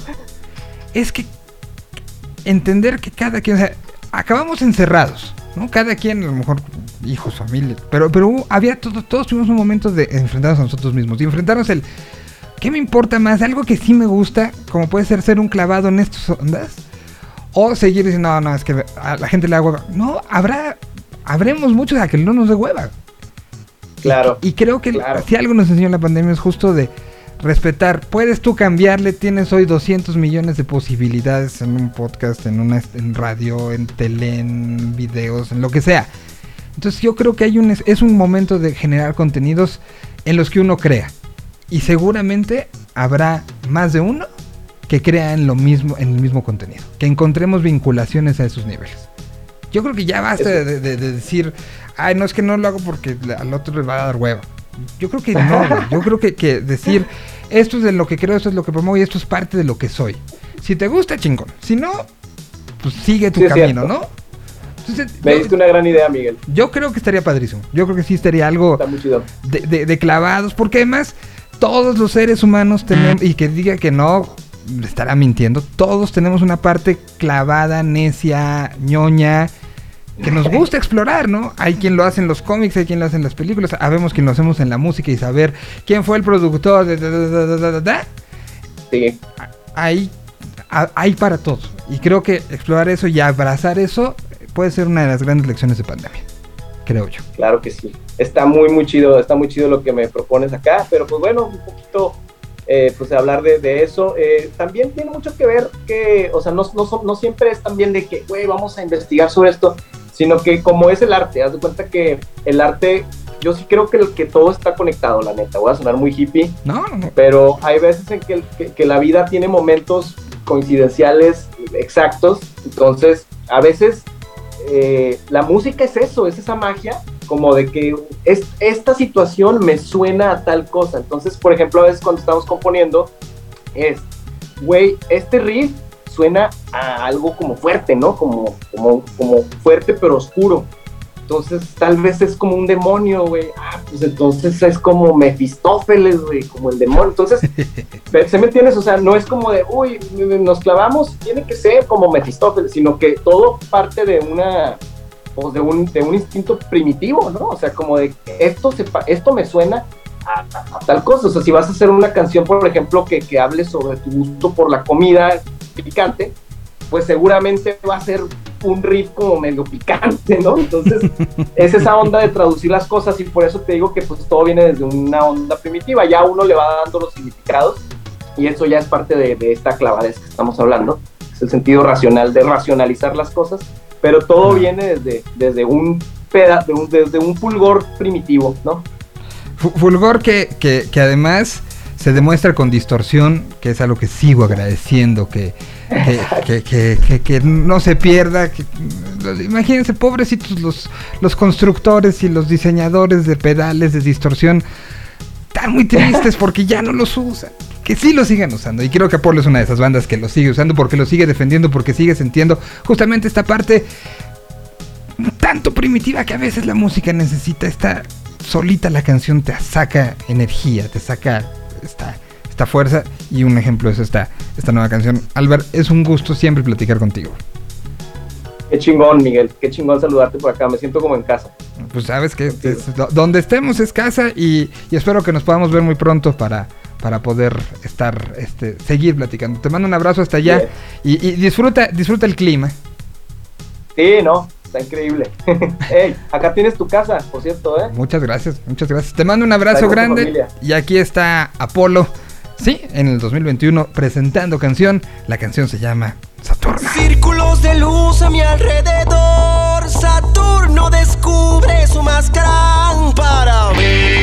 es que entender que cada quien, o sea, acabamos encerrados, ¿no? Cada quien, a lo mejor, hijos, familia, pero, pero hubo- había todo, todos tuvimos un momento de enfrentarnos a nosotros mismos y enfrentarnos el, ¿qué me importa más? Algo que sí me gusta, como puede ser ser un clavado en estas ondas, o seguir diciendo, no, no, es que a la gente le da hueva. No, habrá, habremos muchos a que no nos dé hueva. Claro. Y creo que claro. si algo nos enseñó la pandemia es justo de respetar. Puedes tú cambiarle, tienes hoy 200 millones de posibilidades en un podcast, en una en radio, en tele, en videos, en lo que sea. Entonces yo creo que hay un es un momento de generar contenidos en los que uno crea. Y seguramente habrá más de uno que crea en lo mismo en el mismo contenido, que encontremos vinculaciones a esos niveles. Yo creo que ya basta de, de- de decir, ay, no es que no lo hago porque al otro le va a dar hueva. Yo creo que no. Yo creo que, que decir, esto es de lo que creo, esto es lo que promuevo y esto es parte de lo que soy. Si te gusta, chingón. Si no, pues sigue tu Sí, camino. ¿no? Entonces, Me yo, diste una gran idea, Miguel. yo creo que estaría padrísimo. Yo creo que sí estaría algo Está muy chido. de, de- de clavados, porque además todos los seres humanos tenemos, y que diga que no, estará mintiendo, todos tenemos una parte clavada, necia, ñoña, que nos gusta explorar, ¿no? Hay quien lo hace en los cómics, hay quien lo hace en las películas, sabemos quien lo hacemos en la música y saber quién fue el productor, de, da, da, da. Sí, hay, hay para todos. Y creo que explorar eso y abrazar eso puede ser una de las grandes lecciones de pandemia, creo yo. claro que sí. está muy, muy chido, está muy chido lo que me propones acá, pero pues bueno, un poquito, eh, pues hablar de, de eso. Eh, también tiene mucho que ver que, o sea, no, no, no siempre es también de que, güey, vamos a investigar sobre esto, sino que como es el arte, haz de cuenta que el arte, yo sí creo que, el- que todo está conectado, la neta, voy a sonar muy hippie, No, no, pero hay veces en que, el- que- que la vida tiene momentos coincidenciales exactos, entonces a veces eh, la música es eso, es esa magia, como de que es, esta situación me suena a tal cosa, entonces por ejemplo a veces cuando estamos componiendo es, güey, este riff suena a algo como fuerte, ¿no? Como, como, como fuerte pero oscuro. Entonces, tal vez es como un demonio, güey. Ah, pues entonces es como Mefistófeles, güey, como el demonio. Entonces, ¿se me entiendes? O sea, no es como de, uy, nos clavamos, tiene que ser como Mefistófeles, sino que todo parte de una, pues de un, de un instinto primitivo, ¿no? O sea, como de, esto, se, esto me suena a, tal cosa. O sea, si vas a hacer una canción, por ejemplo, que, que hable sobre tu gusto por la comida picante, pues seguramente va a ser un riff como medio picante, ¿no? Entonces, es esa onda de traducir las cosas y por eso te digo que pues todo viene desde una onda primitiva, ya uno le va dando los significados y eso ya es parte de, de esta clavadez que estamos hablando, es el sentido racional de racionalizar las cosas, pero todo viene desde, desde un peda, de un- desde un pulgor primitivo, ¿no? Fu- Fulgor que, que, que además se demuestra con distorsión, que es algo que sigo agradeciendo, que, que, que, que- no se pierda. que- imagínense, pobrecitos los, los constructores y los diseñadores de pedales de distorsión, están muy tristes porque ya no los usan. Que sí lo sigan usando. Y creo que Apolo es una de esas bandas que lo sigue usando porque lo sigue defendiendo, porque sigue sintiendo justamente esta parte tanto primitiva que a veces la música necesita. Esta solita la canción te saca energía, te saca esta, esta fuerza. Y un ejemplo es esta, esta nueva canción. Albert, es un gusto siempre platicar contigo. Qué chingón, Miguel, qué chingón saludarte por acá, me siento como en casa. Pues sabes que es- donde estemos es casa y, y espero que nos podamos ver muy pronto para, para poder estar, este, seguir platicando. Te mando un abrazo hasta allá y, y disfruta, disfruta el clima. Sí, no, está increíble. Ey, acá tienes tu casa, por cierto, ¿eh? Muchas gracias, muchas gracias. Te mando un abrazo grande. Y aquí está Apolo, sí, en el 2021 presentando canción. La canción se llama Saturno. Círculos de luz a mi alrededor. Saturno descubre su máscara para ver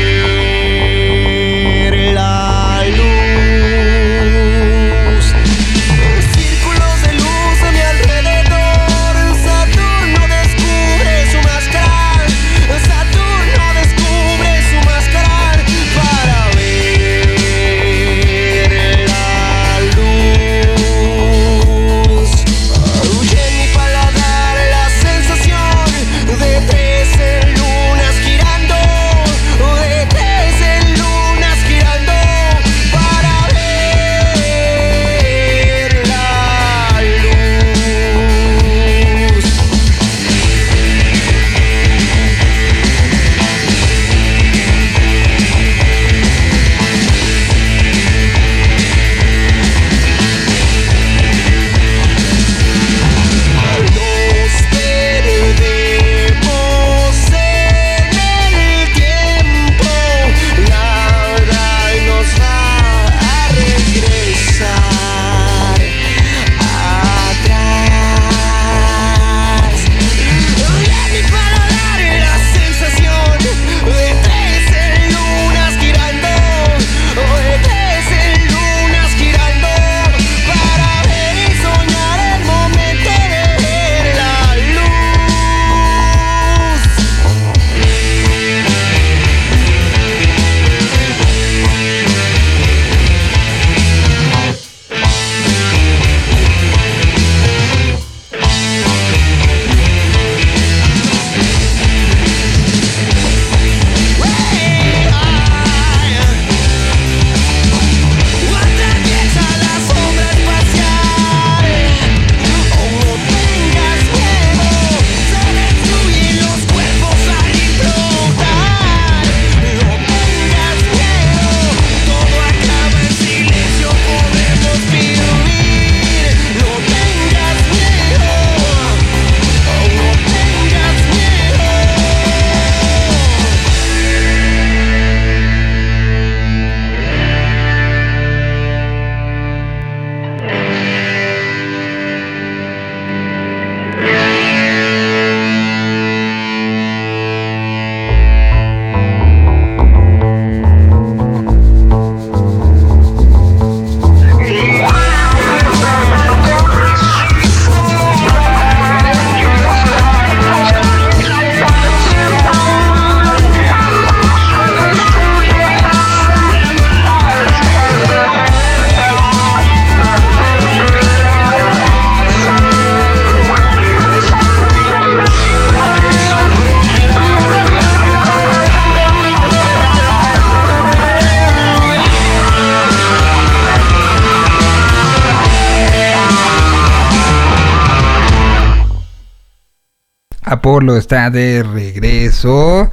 Está de regreso.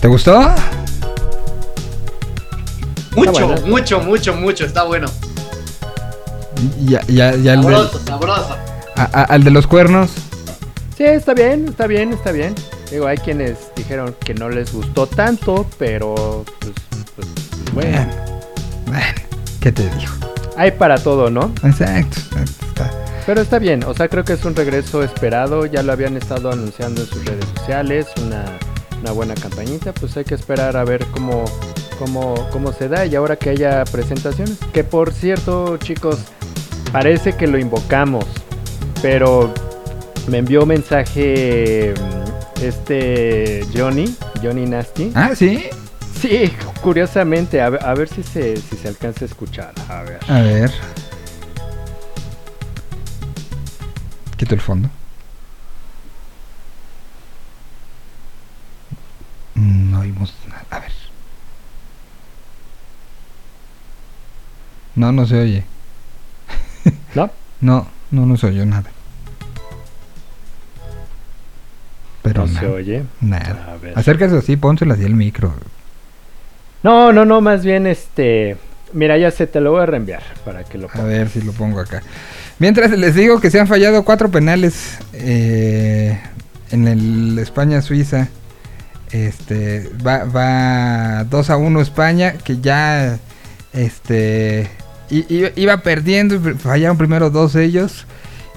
¿Te gustó? Mucho, bueno. mucho, mucho, mucho. Está bueno. Ya, ya, ya el del- Sabroso, sabroso. a- a- al de los cuernos. Sí, está bien, está bien, está bien. Digo, hay quienes dijeron que no les gustó tanto, pero pues, pues, Bueno, bueno, bueno, ¿qué te digo? hay para todo, ¿no? Exacto. Pero está bien, o sea, creo que es un regreso esperado, ya lo habían estado anunciando en sus redes sociales, una, una buena campañita, pues hay que esperar a ver cómo, cómo, cómo se da y ahora que haya presentaciones, que por cierto chicos, parece que lo invocamos, pero me envió mensaje mm, este Johnny, Johnny Nasty. Ah, sí. Sí, curiosamente, a ver, a ver si, se, si se alcanza a escuchar, a ver. A ver. Quito el fondo. No oímos nada. A ver. No, no se oye. ¿No? No, no nos oyó nada. Pero No se oye. Nada. A. Acércase así, pónselo así el micro. No, no, no, más bien este. Mira, ya se te lo voy a reenviar para que lo A pongas. ver si lo pongo acá. Mientras les digo que se han fallado cuatro penales eh, en el España-Suiza. Este va, va 2 a 1 España, que ya este iba, perdiendo, fallaron primero dos ellos.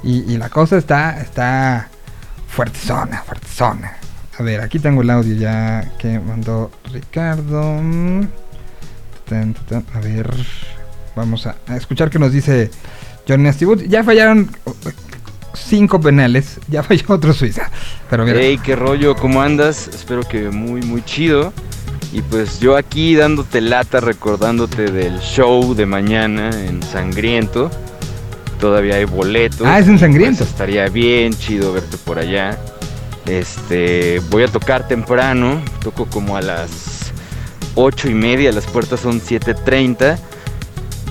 Y, la cosa está, está fuerte zona, fuerte zona. A ver, aquí tengo el audio ya que mandó Ricardo. A ver, vamos a escuchar qué nos dice Johnny Nasty Woods. Ya fallaron cinco penales, ya falló otro Suiza. Pero mira, Hey, qué rollo, ¿cómo andas? Espero que muy, muy chido. Y pues yo aquí dándote lata, recordándote del show de mañana en Sangriento. Todavía hay boletos. Ah, es en Sangriento. Pues estaría bien chido verte por allá. Este, voy a tocar temprano. Toco como a las ocho y media. Las puertas son 7.30.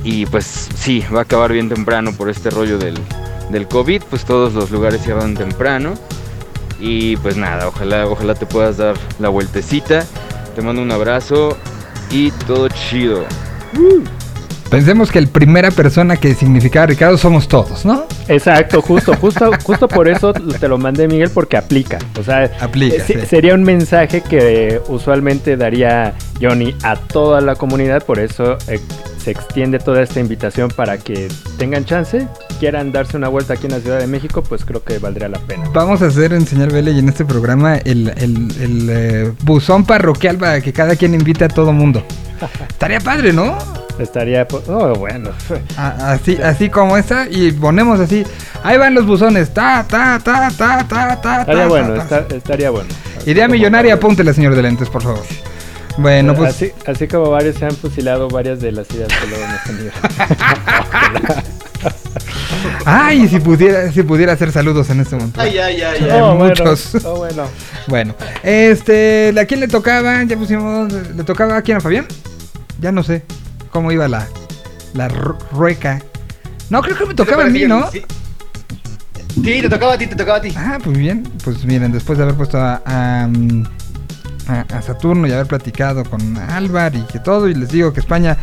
Y pues sí, va a acabar bien temprano por este rollo del, del COVID. Pues todos los lugares cierran temprano. Y pues nada, ojalá, ojalá te puedas dar la vueltecita. Te mando un abrazo y todo chido. Pensemos que el primera persona que significaba Ricardo somos todos, ¿no? Exacto, justo, justo, justo por eso te lo mandé Miguel porque aplica. O sea, Aplica, sí- sería un mensaje que usualmente daría Johnny a toda la comunidad, por eso eh, se extiende toda esta invitación para que tengan chance, quieran darse una vuelta aquí en la Ciudad de México, pues creo que valdría la pena. Vamos a hacer en Señal Vélez y en este programa el, el- el, eh, buzón parroquial para que cada quien invite a todo mundo. Estaría padre, ¿no? Estaría, po- oh, bueno, Así, así como esta y ponemos así. Ahí van los buzones. Ta, ta, ta, ta, ta, ta. estaría ta, bueno, ta, ta. esta- estaría bueno. Idea millonaria, apúntela, señor de lentes, por favor. Bueno, pues. así, así como varios se han fusilado varias de las ideas que luego hemos tenido. Ay, si pudiera, si pudiera hacer saludos en este momento. Ay, ay, ay, ay. Oh, bueno, muchos. oh, bueno. Bueno, este, ¿a quién le tocaba? Ya pusimos, ¿le tocaba a quién? ¿A Fabián? Ya no sé cómo iba la, la ru- rueca. No, creo que me tocaba a mí, ¿no? Sí. Sí, te tocaba a ti, te tocaba a ti. Ah, pues bien, pues miren, después de haber puesto a, a, mm, a- Saturno y haber platicado con Álvar y que todo, y les digo que España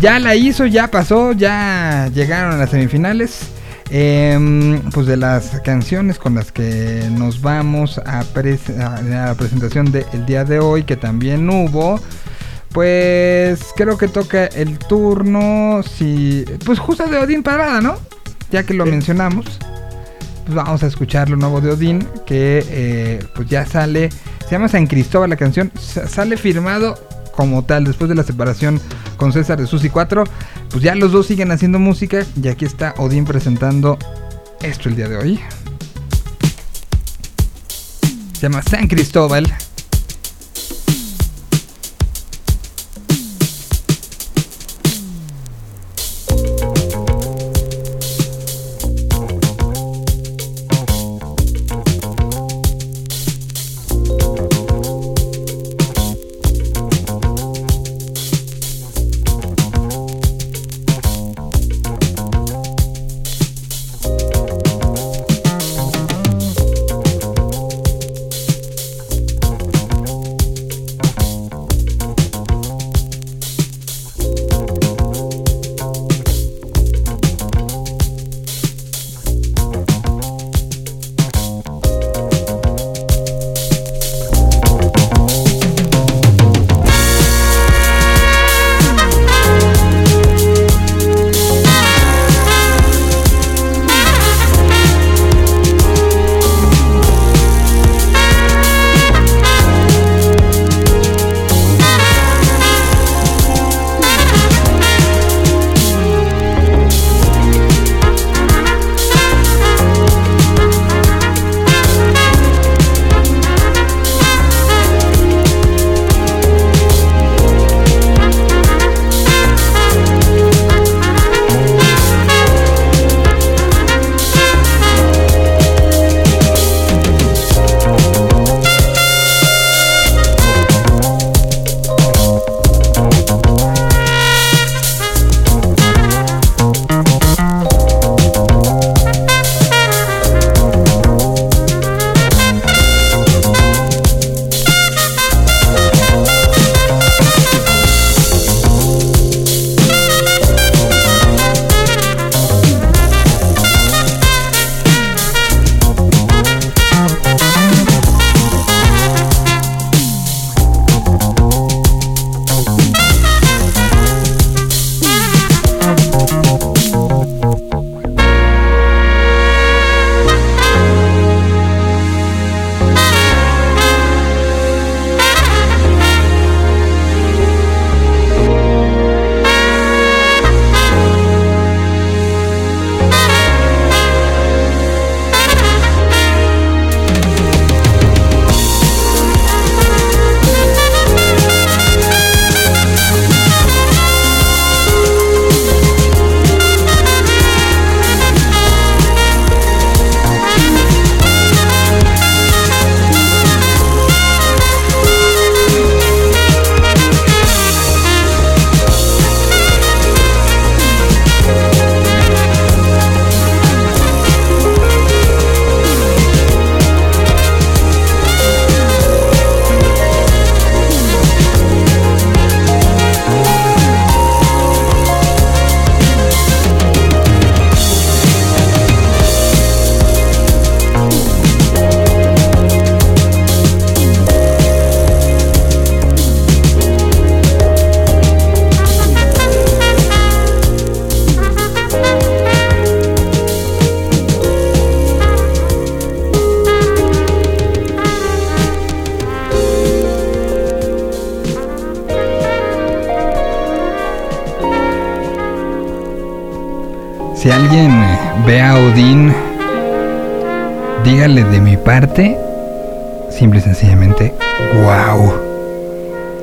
ya la hizo, ya pasó, ya llegaron a las semifinales. Em, pues de las canciones con las que nos vamos a, a la presentación del día de hoy, que también hubo, pues creo que toca el turno, si, pues justo de Odín Parada, ¿no? Ya que lo mencionamos pues vamos a escuchar lo nuevo de Odín, que eh, pues ya sale, se llama San Cristóbal la canción, sa- sale firmado como tal después de la separación con César de Susi 4, pues ya los dos siguen haciendo música y aquí está Odín presentando esto el día de hoy. Se llama San Cristóbal.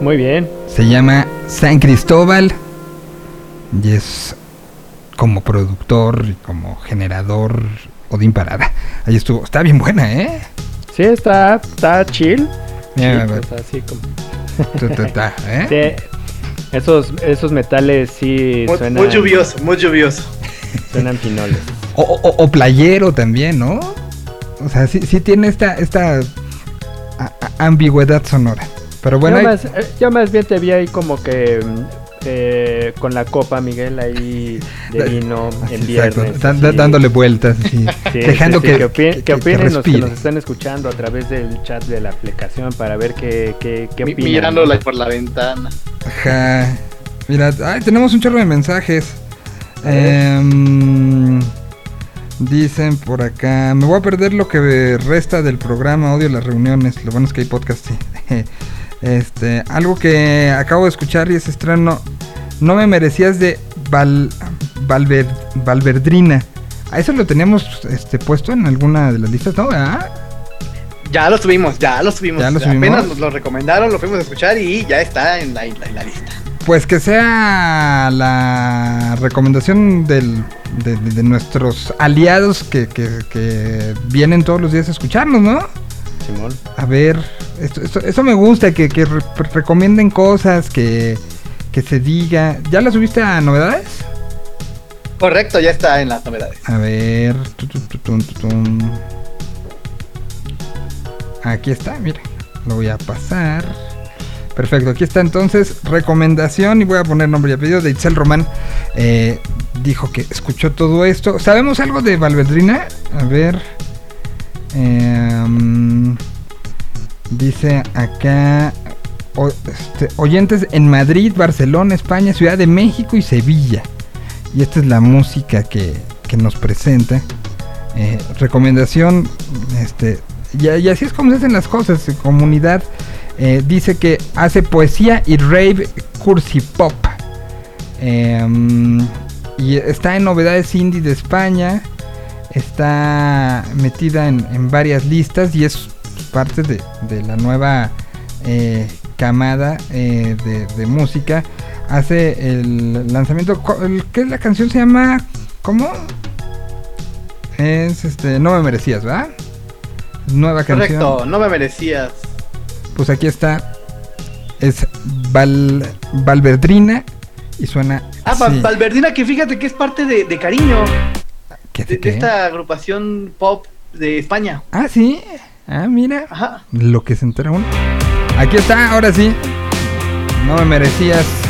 Muy bien. Se llama San Cristóbal y es como productor y como generador Odín Parada. Ahí estuvo. Está bien buena, ¿eh? Sí, está, está chill. Sí, mira, pues, así como. tu, ta, ¿eh? Sí, esos, esos metales sí Muy, suenan, muy lluvioso, muy lluvioso. suenan pinoles. O, o- o playero también, ¿no? O sea, sí, sí tiene esta, esta ambigüedad sonora. Pero bueno, yo, hay- más, eh, yo más bien te vi ahí como que mm, eh, con la copa, Miguel, ahí de vino así, en viernes. da- da- así. dándole vueltas, así, Sí, dejando sí, sí, que, que, opi- que- que opinen los que nos están escuchando a través del chat de la aplicación para ver qué, qué, qué opinan. Mirándola por la ventana. Ajá. Mira, ay, tenemos un chorro de mensajes. Em, dicen por acá, me voy a perder lo que resta del programa, odio las reuniones. Lo bueno es que hay podcast, sí. Este, algo que acabo de escuchar y es estreno. No me merecías de Val, Valver- Valverdrina. A eso lo teníamos este, puesto en alguna de las listas, ¿no? Ya lo subimos, ya lo subimos. Ya lo Apenas nos lo recomendaron, lo fuimos a escuchar y ya está en la, en la- en la lista. Pues que sea la recomendación del- de, de- de nuestros aliados que, que- que vienen todos los días a escucharnos, ¿no? Simón. A ver, esto, esto- eso me gusta, que, que re- recomienden cosas, que, que se diga. ¿Ya la subiste a novedades? Correcto, ya está en las novedades. A ver. tu, tu, tu, tum, tu, tum. Aquí está, mira. Lo voy a pasar. Perfecto, aquí está entonces recomendación y voy a poner nombre y apellido de Itzel Román. Eh, dijo que escuchó todo esto. ¿Sabemos algo de Valverdrina? A ver. Em, dice acá este, oyentes en Madrid, Barcelona, España, Ciudad de México y Sevilla. Y esta es la música que, que nos presenta. Eh, recomendación, este, y, y así es como se hacen las cosas. eh, Comunidad eh, dice que hace poesía y rave cursi pop. Em, y está en novedades indie de España. Está metida en, en varias listas y es parte de, de la nueva eh, camada eh, de, de música. Hace el lanzamiento. ¿Qué es la canción? Se llama. ¿Cómo? Es este. No me merecías, ¿verdad? Nueva canción. Correcto, no me merecías. Pues aquí está. Es Val, Valverdrina y suena. Ah, así. Valverdina, que fíjate que es parte de, de Cariño, ¿Qué de, de esta agrupación pop de España. Ah, sí. Ah, mira. Ajá. Lo que se entera uno. Aquí está, ahora sí. No me merecías.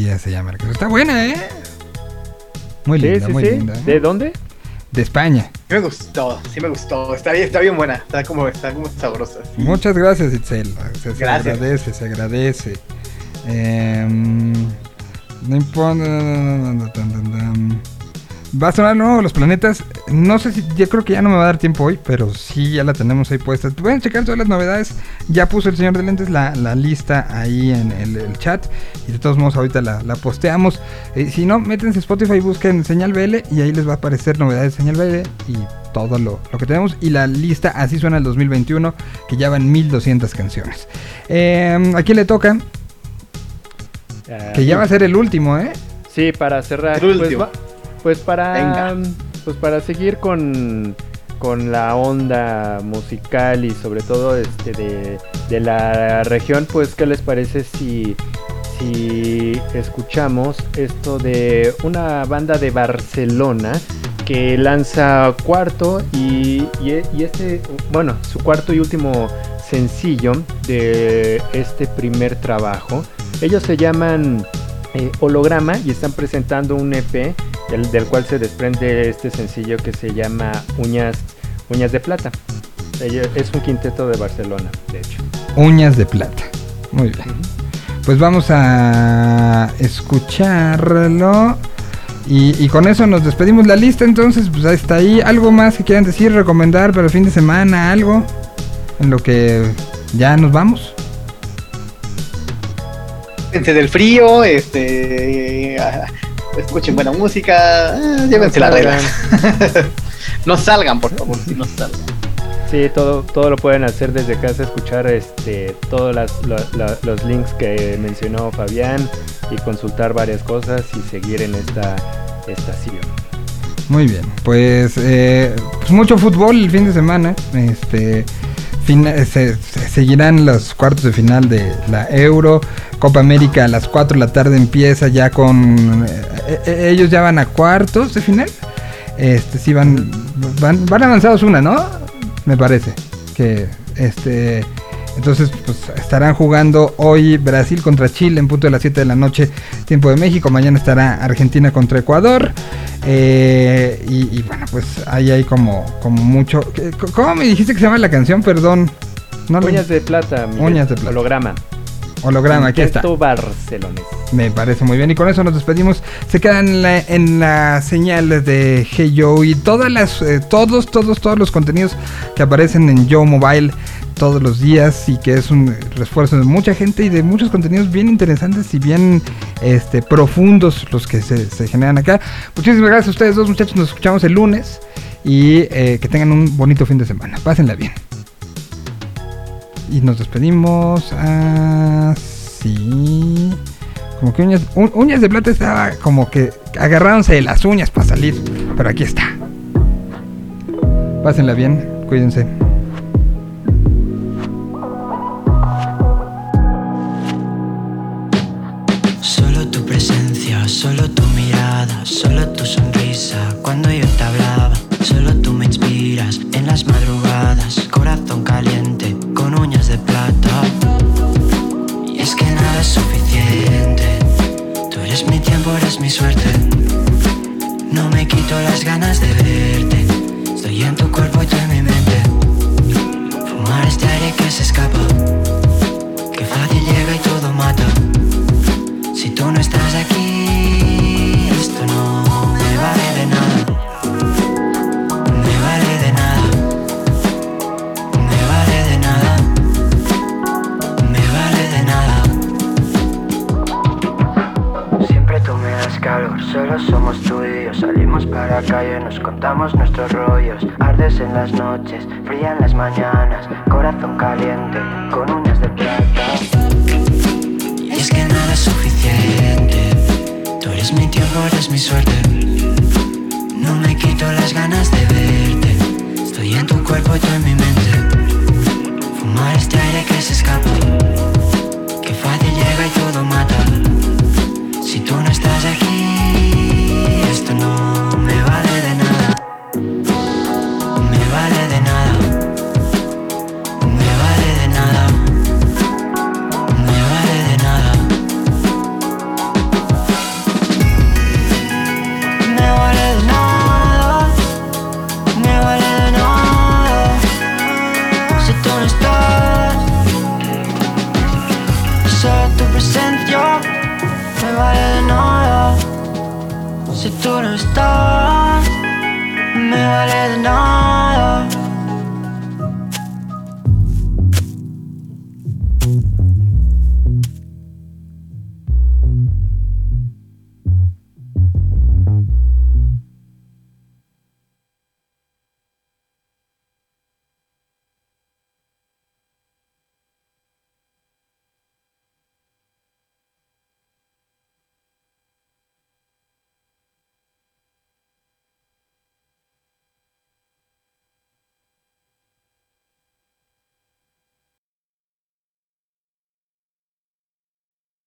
Merecía, se llama. la canción. Está buena, ¿eh? Muy Sí, linda, sí, muy sí. linda. ¿eh? ¿De dónde? De España. Sí me gustó, sí me gustó. Está bien, está bien buena. Está como, está como sabrosa. sí. Muchas gracias, Itzel. Se, se Gracias. agradece, se agradece. Em, no importa. Va a sonar nuevo Los Planetas. No sé si, yo creo que ya no me va a dar tiempo hoy, pero sí ya la tenemos ahí puesta. Pueden checar todas las novedades. Ya puso el señor de lentes la, la lista ahí en el, el chat. Y de todos modos, ahorita la, la posteamos. Eh, si no, métense a Spotify y busquen Señal BL. Y ahí les va a aparecer novedades de Señal BL. Y todo lo, lo que tenemos. Y la lista así suena el 2021. Que ya van 1200 canciones. Eh, ¿A quién le toca? Ah, Que ya va a ser el último, ¿eh? Sí, para cerrar. El Pues, último. Pues para Venga. pues para seguir con, con la onda musical y sobre todo este de, de la región, pues qué les parece si si escuchamos esto de una banda de Barcelona que lanza cuarto y, y, y este, bueno, su cuarto y último sencillo de este primer trabajo. Ellos se llaman eh, Holograma y están presentando un EP del, del cual se desprende este sencillo que se llama Uñas, Uñas de Plata. Es un quinteto de Barcelona, de hecho. Uñas de plata. Muy bien. Pues vamos a escucharlo. Y, y con eso nos despedimos la lista. Entonces, pues ahí está ahí. ¿Algo más que quieran decir, recomendar para el fin de semana? ¿Algo? En lo que ya nos vamos. Cuídense del frío, este. Escuchen buena música. ah, llévense la regla. no salgan, por favor, si no salgan. Sí, todo, todo lo pueden hacer desde casa, escuchar este, todos las- lo- la- los links que mencionó Fabián y consultar varias cosas y seguir en esta estación. Muy bien, pues, eh, pues mucho fútbol el fin de semana. Este se, se- seguirán los cuartos de final de la Euro. Copa América a las 4 de la tarde empieza ya con eh, eh, ellos ya van a cuartos de final. Este sí van van, van avanzados una, ¿no? Me parece que este entonces pues estarán jugando hoy Brasil contra Chile en punto de las 7 de la noche tiempo de México. Mañana estará Argentina contra Ecuador. Eh, y, y, bueno, pues ahí hay como, como mucho... ¿qué- ¿Cómo me dijiste que se llama la canción? Perdón. No Uñas de plata, Miguel. Uñas de plata. Holograma. Holograma, aquí está. Barcelonés. Me parece muy bien. Y con eso nos despedimos. Se quedan en la, en la señal de Hey Joe y todas las, eh, todos, todos, todos los contenidos que aparecen en Joe Mobile todos los días y que es un refuerzo de mucha gente y de muchos contenidos bien interesantes y bien este, profundos los que se, generan acá. Muchísimas gracias a ustedes dos muchachos. Nos escuchamos el lunes y eh, que tengan un bonito fin de semana. Pásenla bien. Y nos despedimos así. Como que uñas, uñas de plata estaba como que agarrándose de las uñas para salir. Pero aquí está. Pásenla bien, cuídense. Solo tu mirada, solo tu sonrisa cuando yo te hablaba. Solo tú me inspiras en las madrugadas, corazón caliente con uñas de plata. Y es que nada es suficiente. Tú eres mi tiempo, eres mi suerte. No me quito las ganas de verte. Estoy en tu cuerpo y tú en mi mente. Fumar este aire que se escapa. Que fácil llega y todo mata. Si tú no estás aquí, esto no me vale de nada. Me vale de nada. Me vale de nada. Me vale de nada. Siempre tú me das calor, solo somos tú y yo. Salimos para la calle, nos contamos nuestros rollos. Ardes en las noches, fría en las mañanas. Corazón caliente, con uñas de plata. Y es que nada es suficiente. Tú eres mi tiempo, eres mi suerte. No me quito las ganas de verte. Estoy en tu cuerpo y tú en mi mente. Fumar este aire que se escapa. Que fácil llega y todo mata. Si tú no estás aquí, vale de nada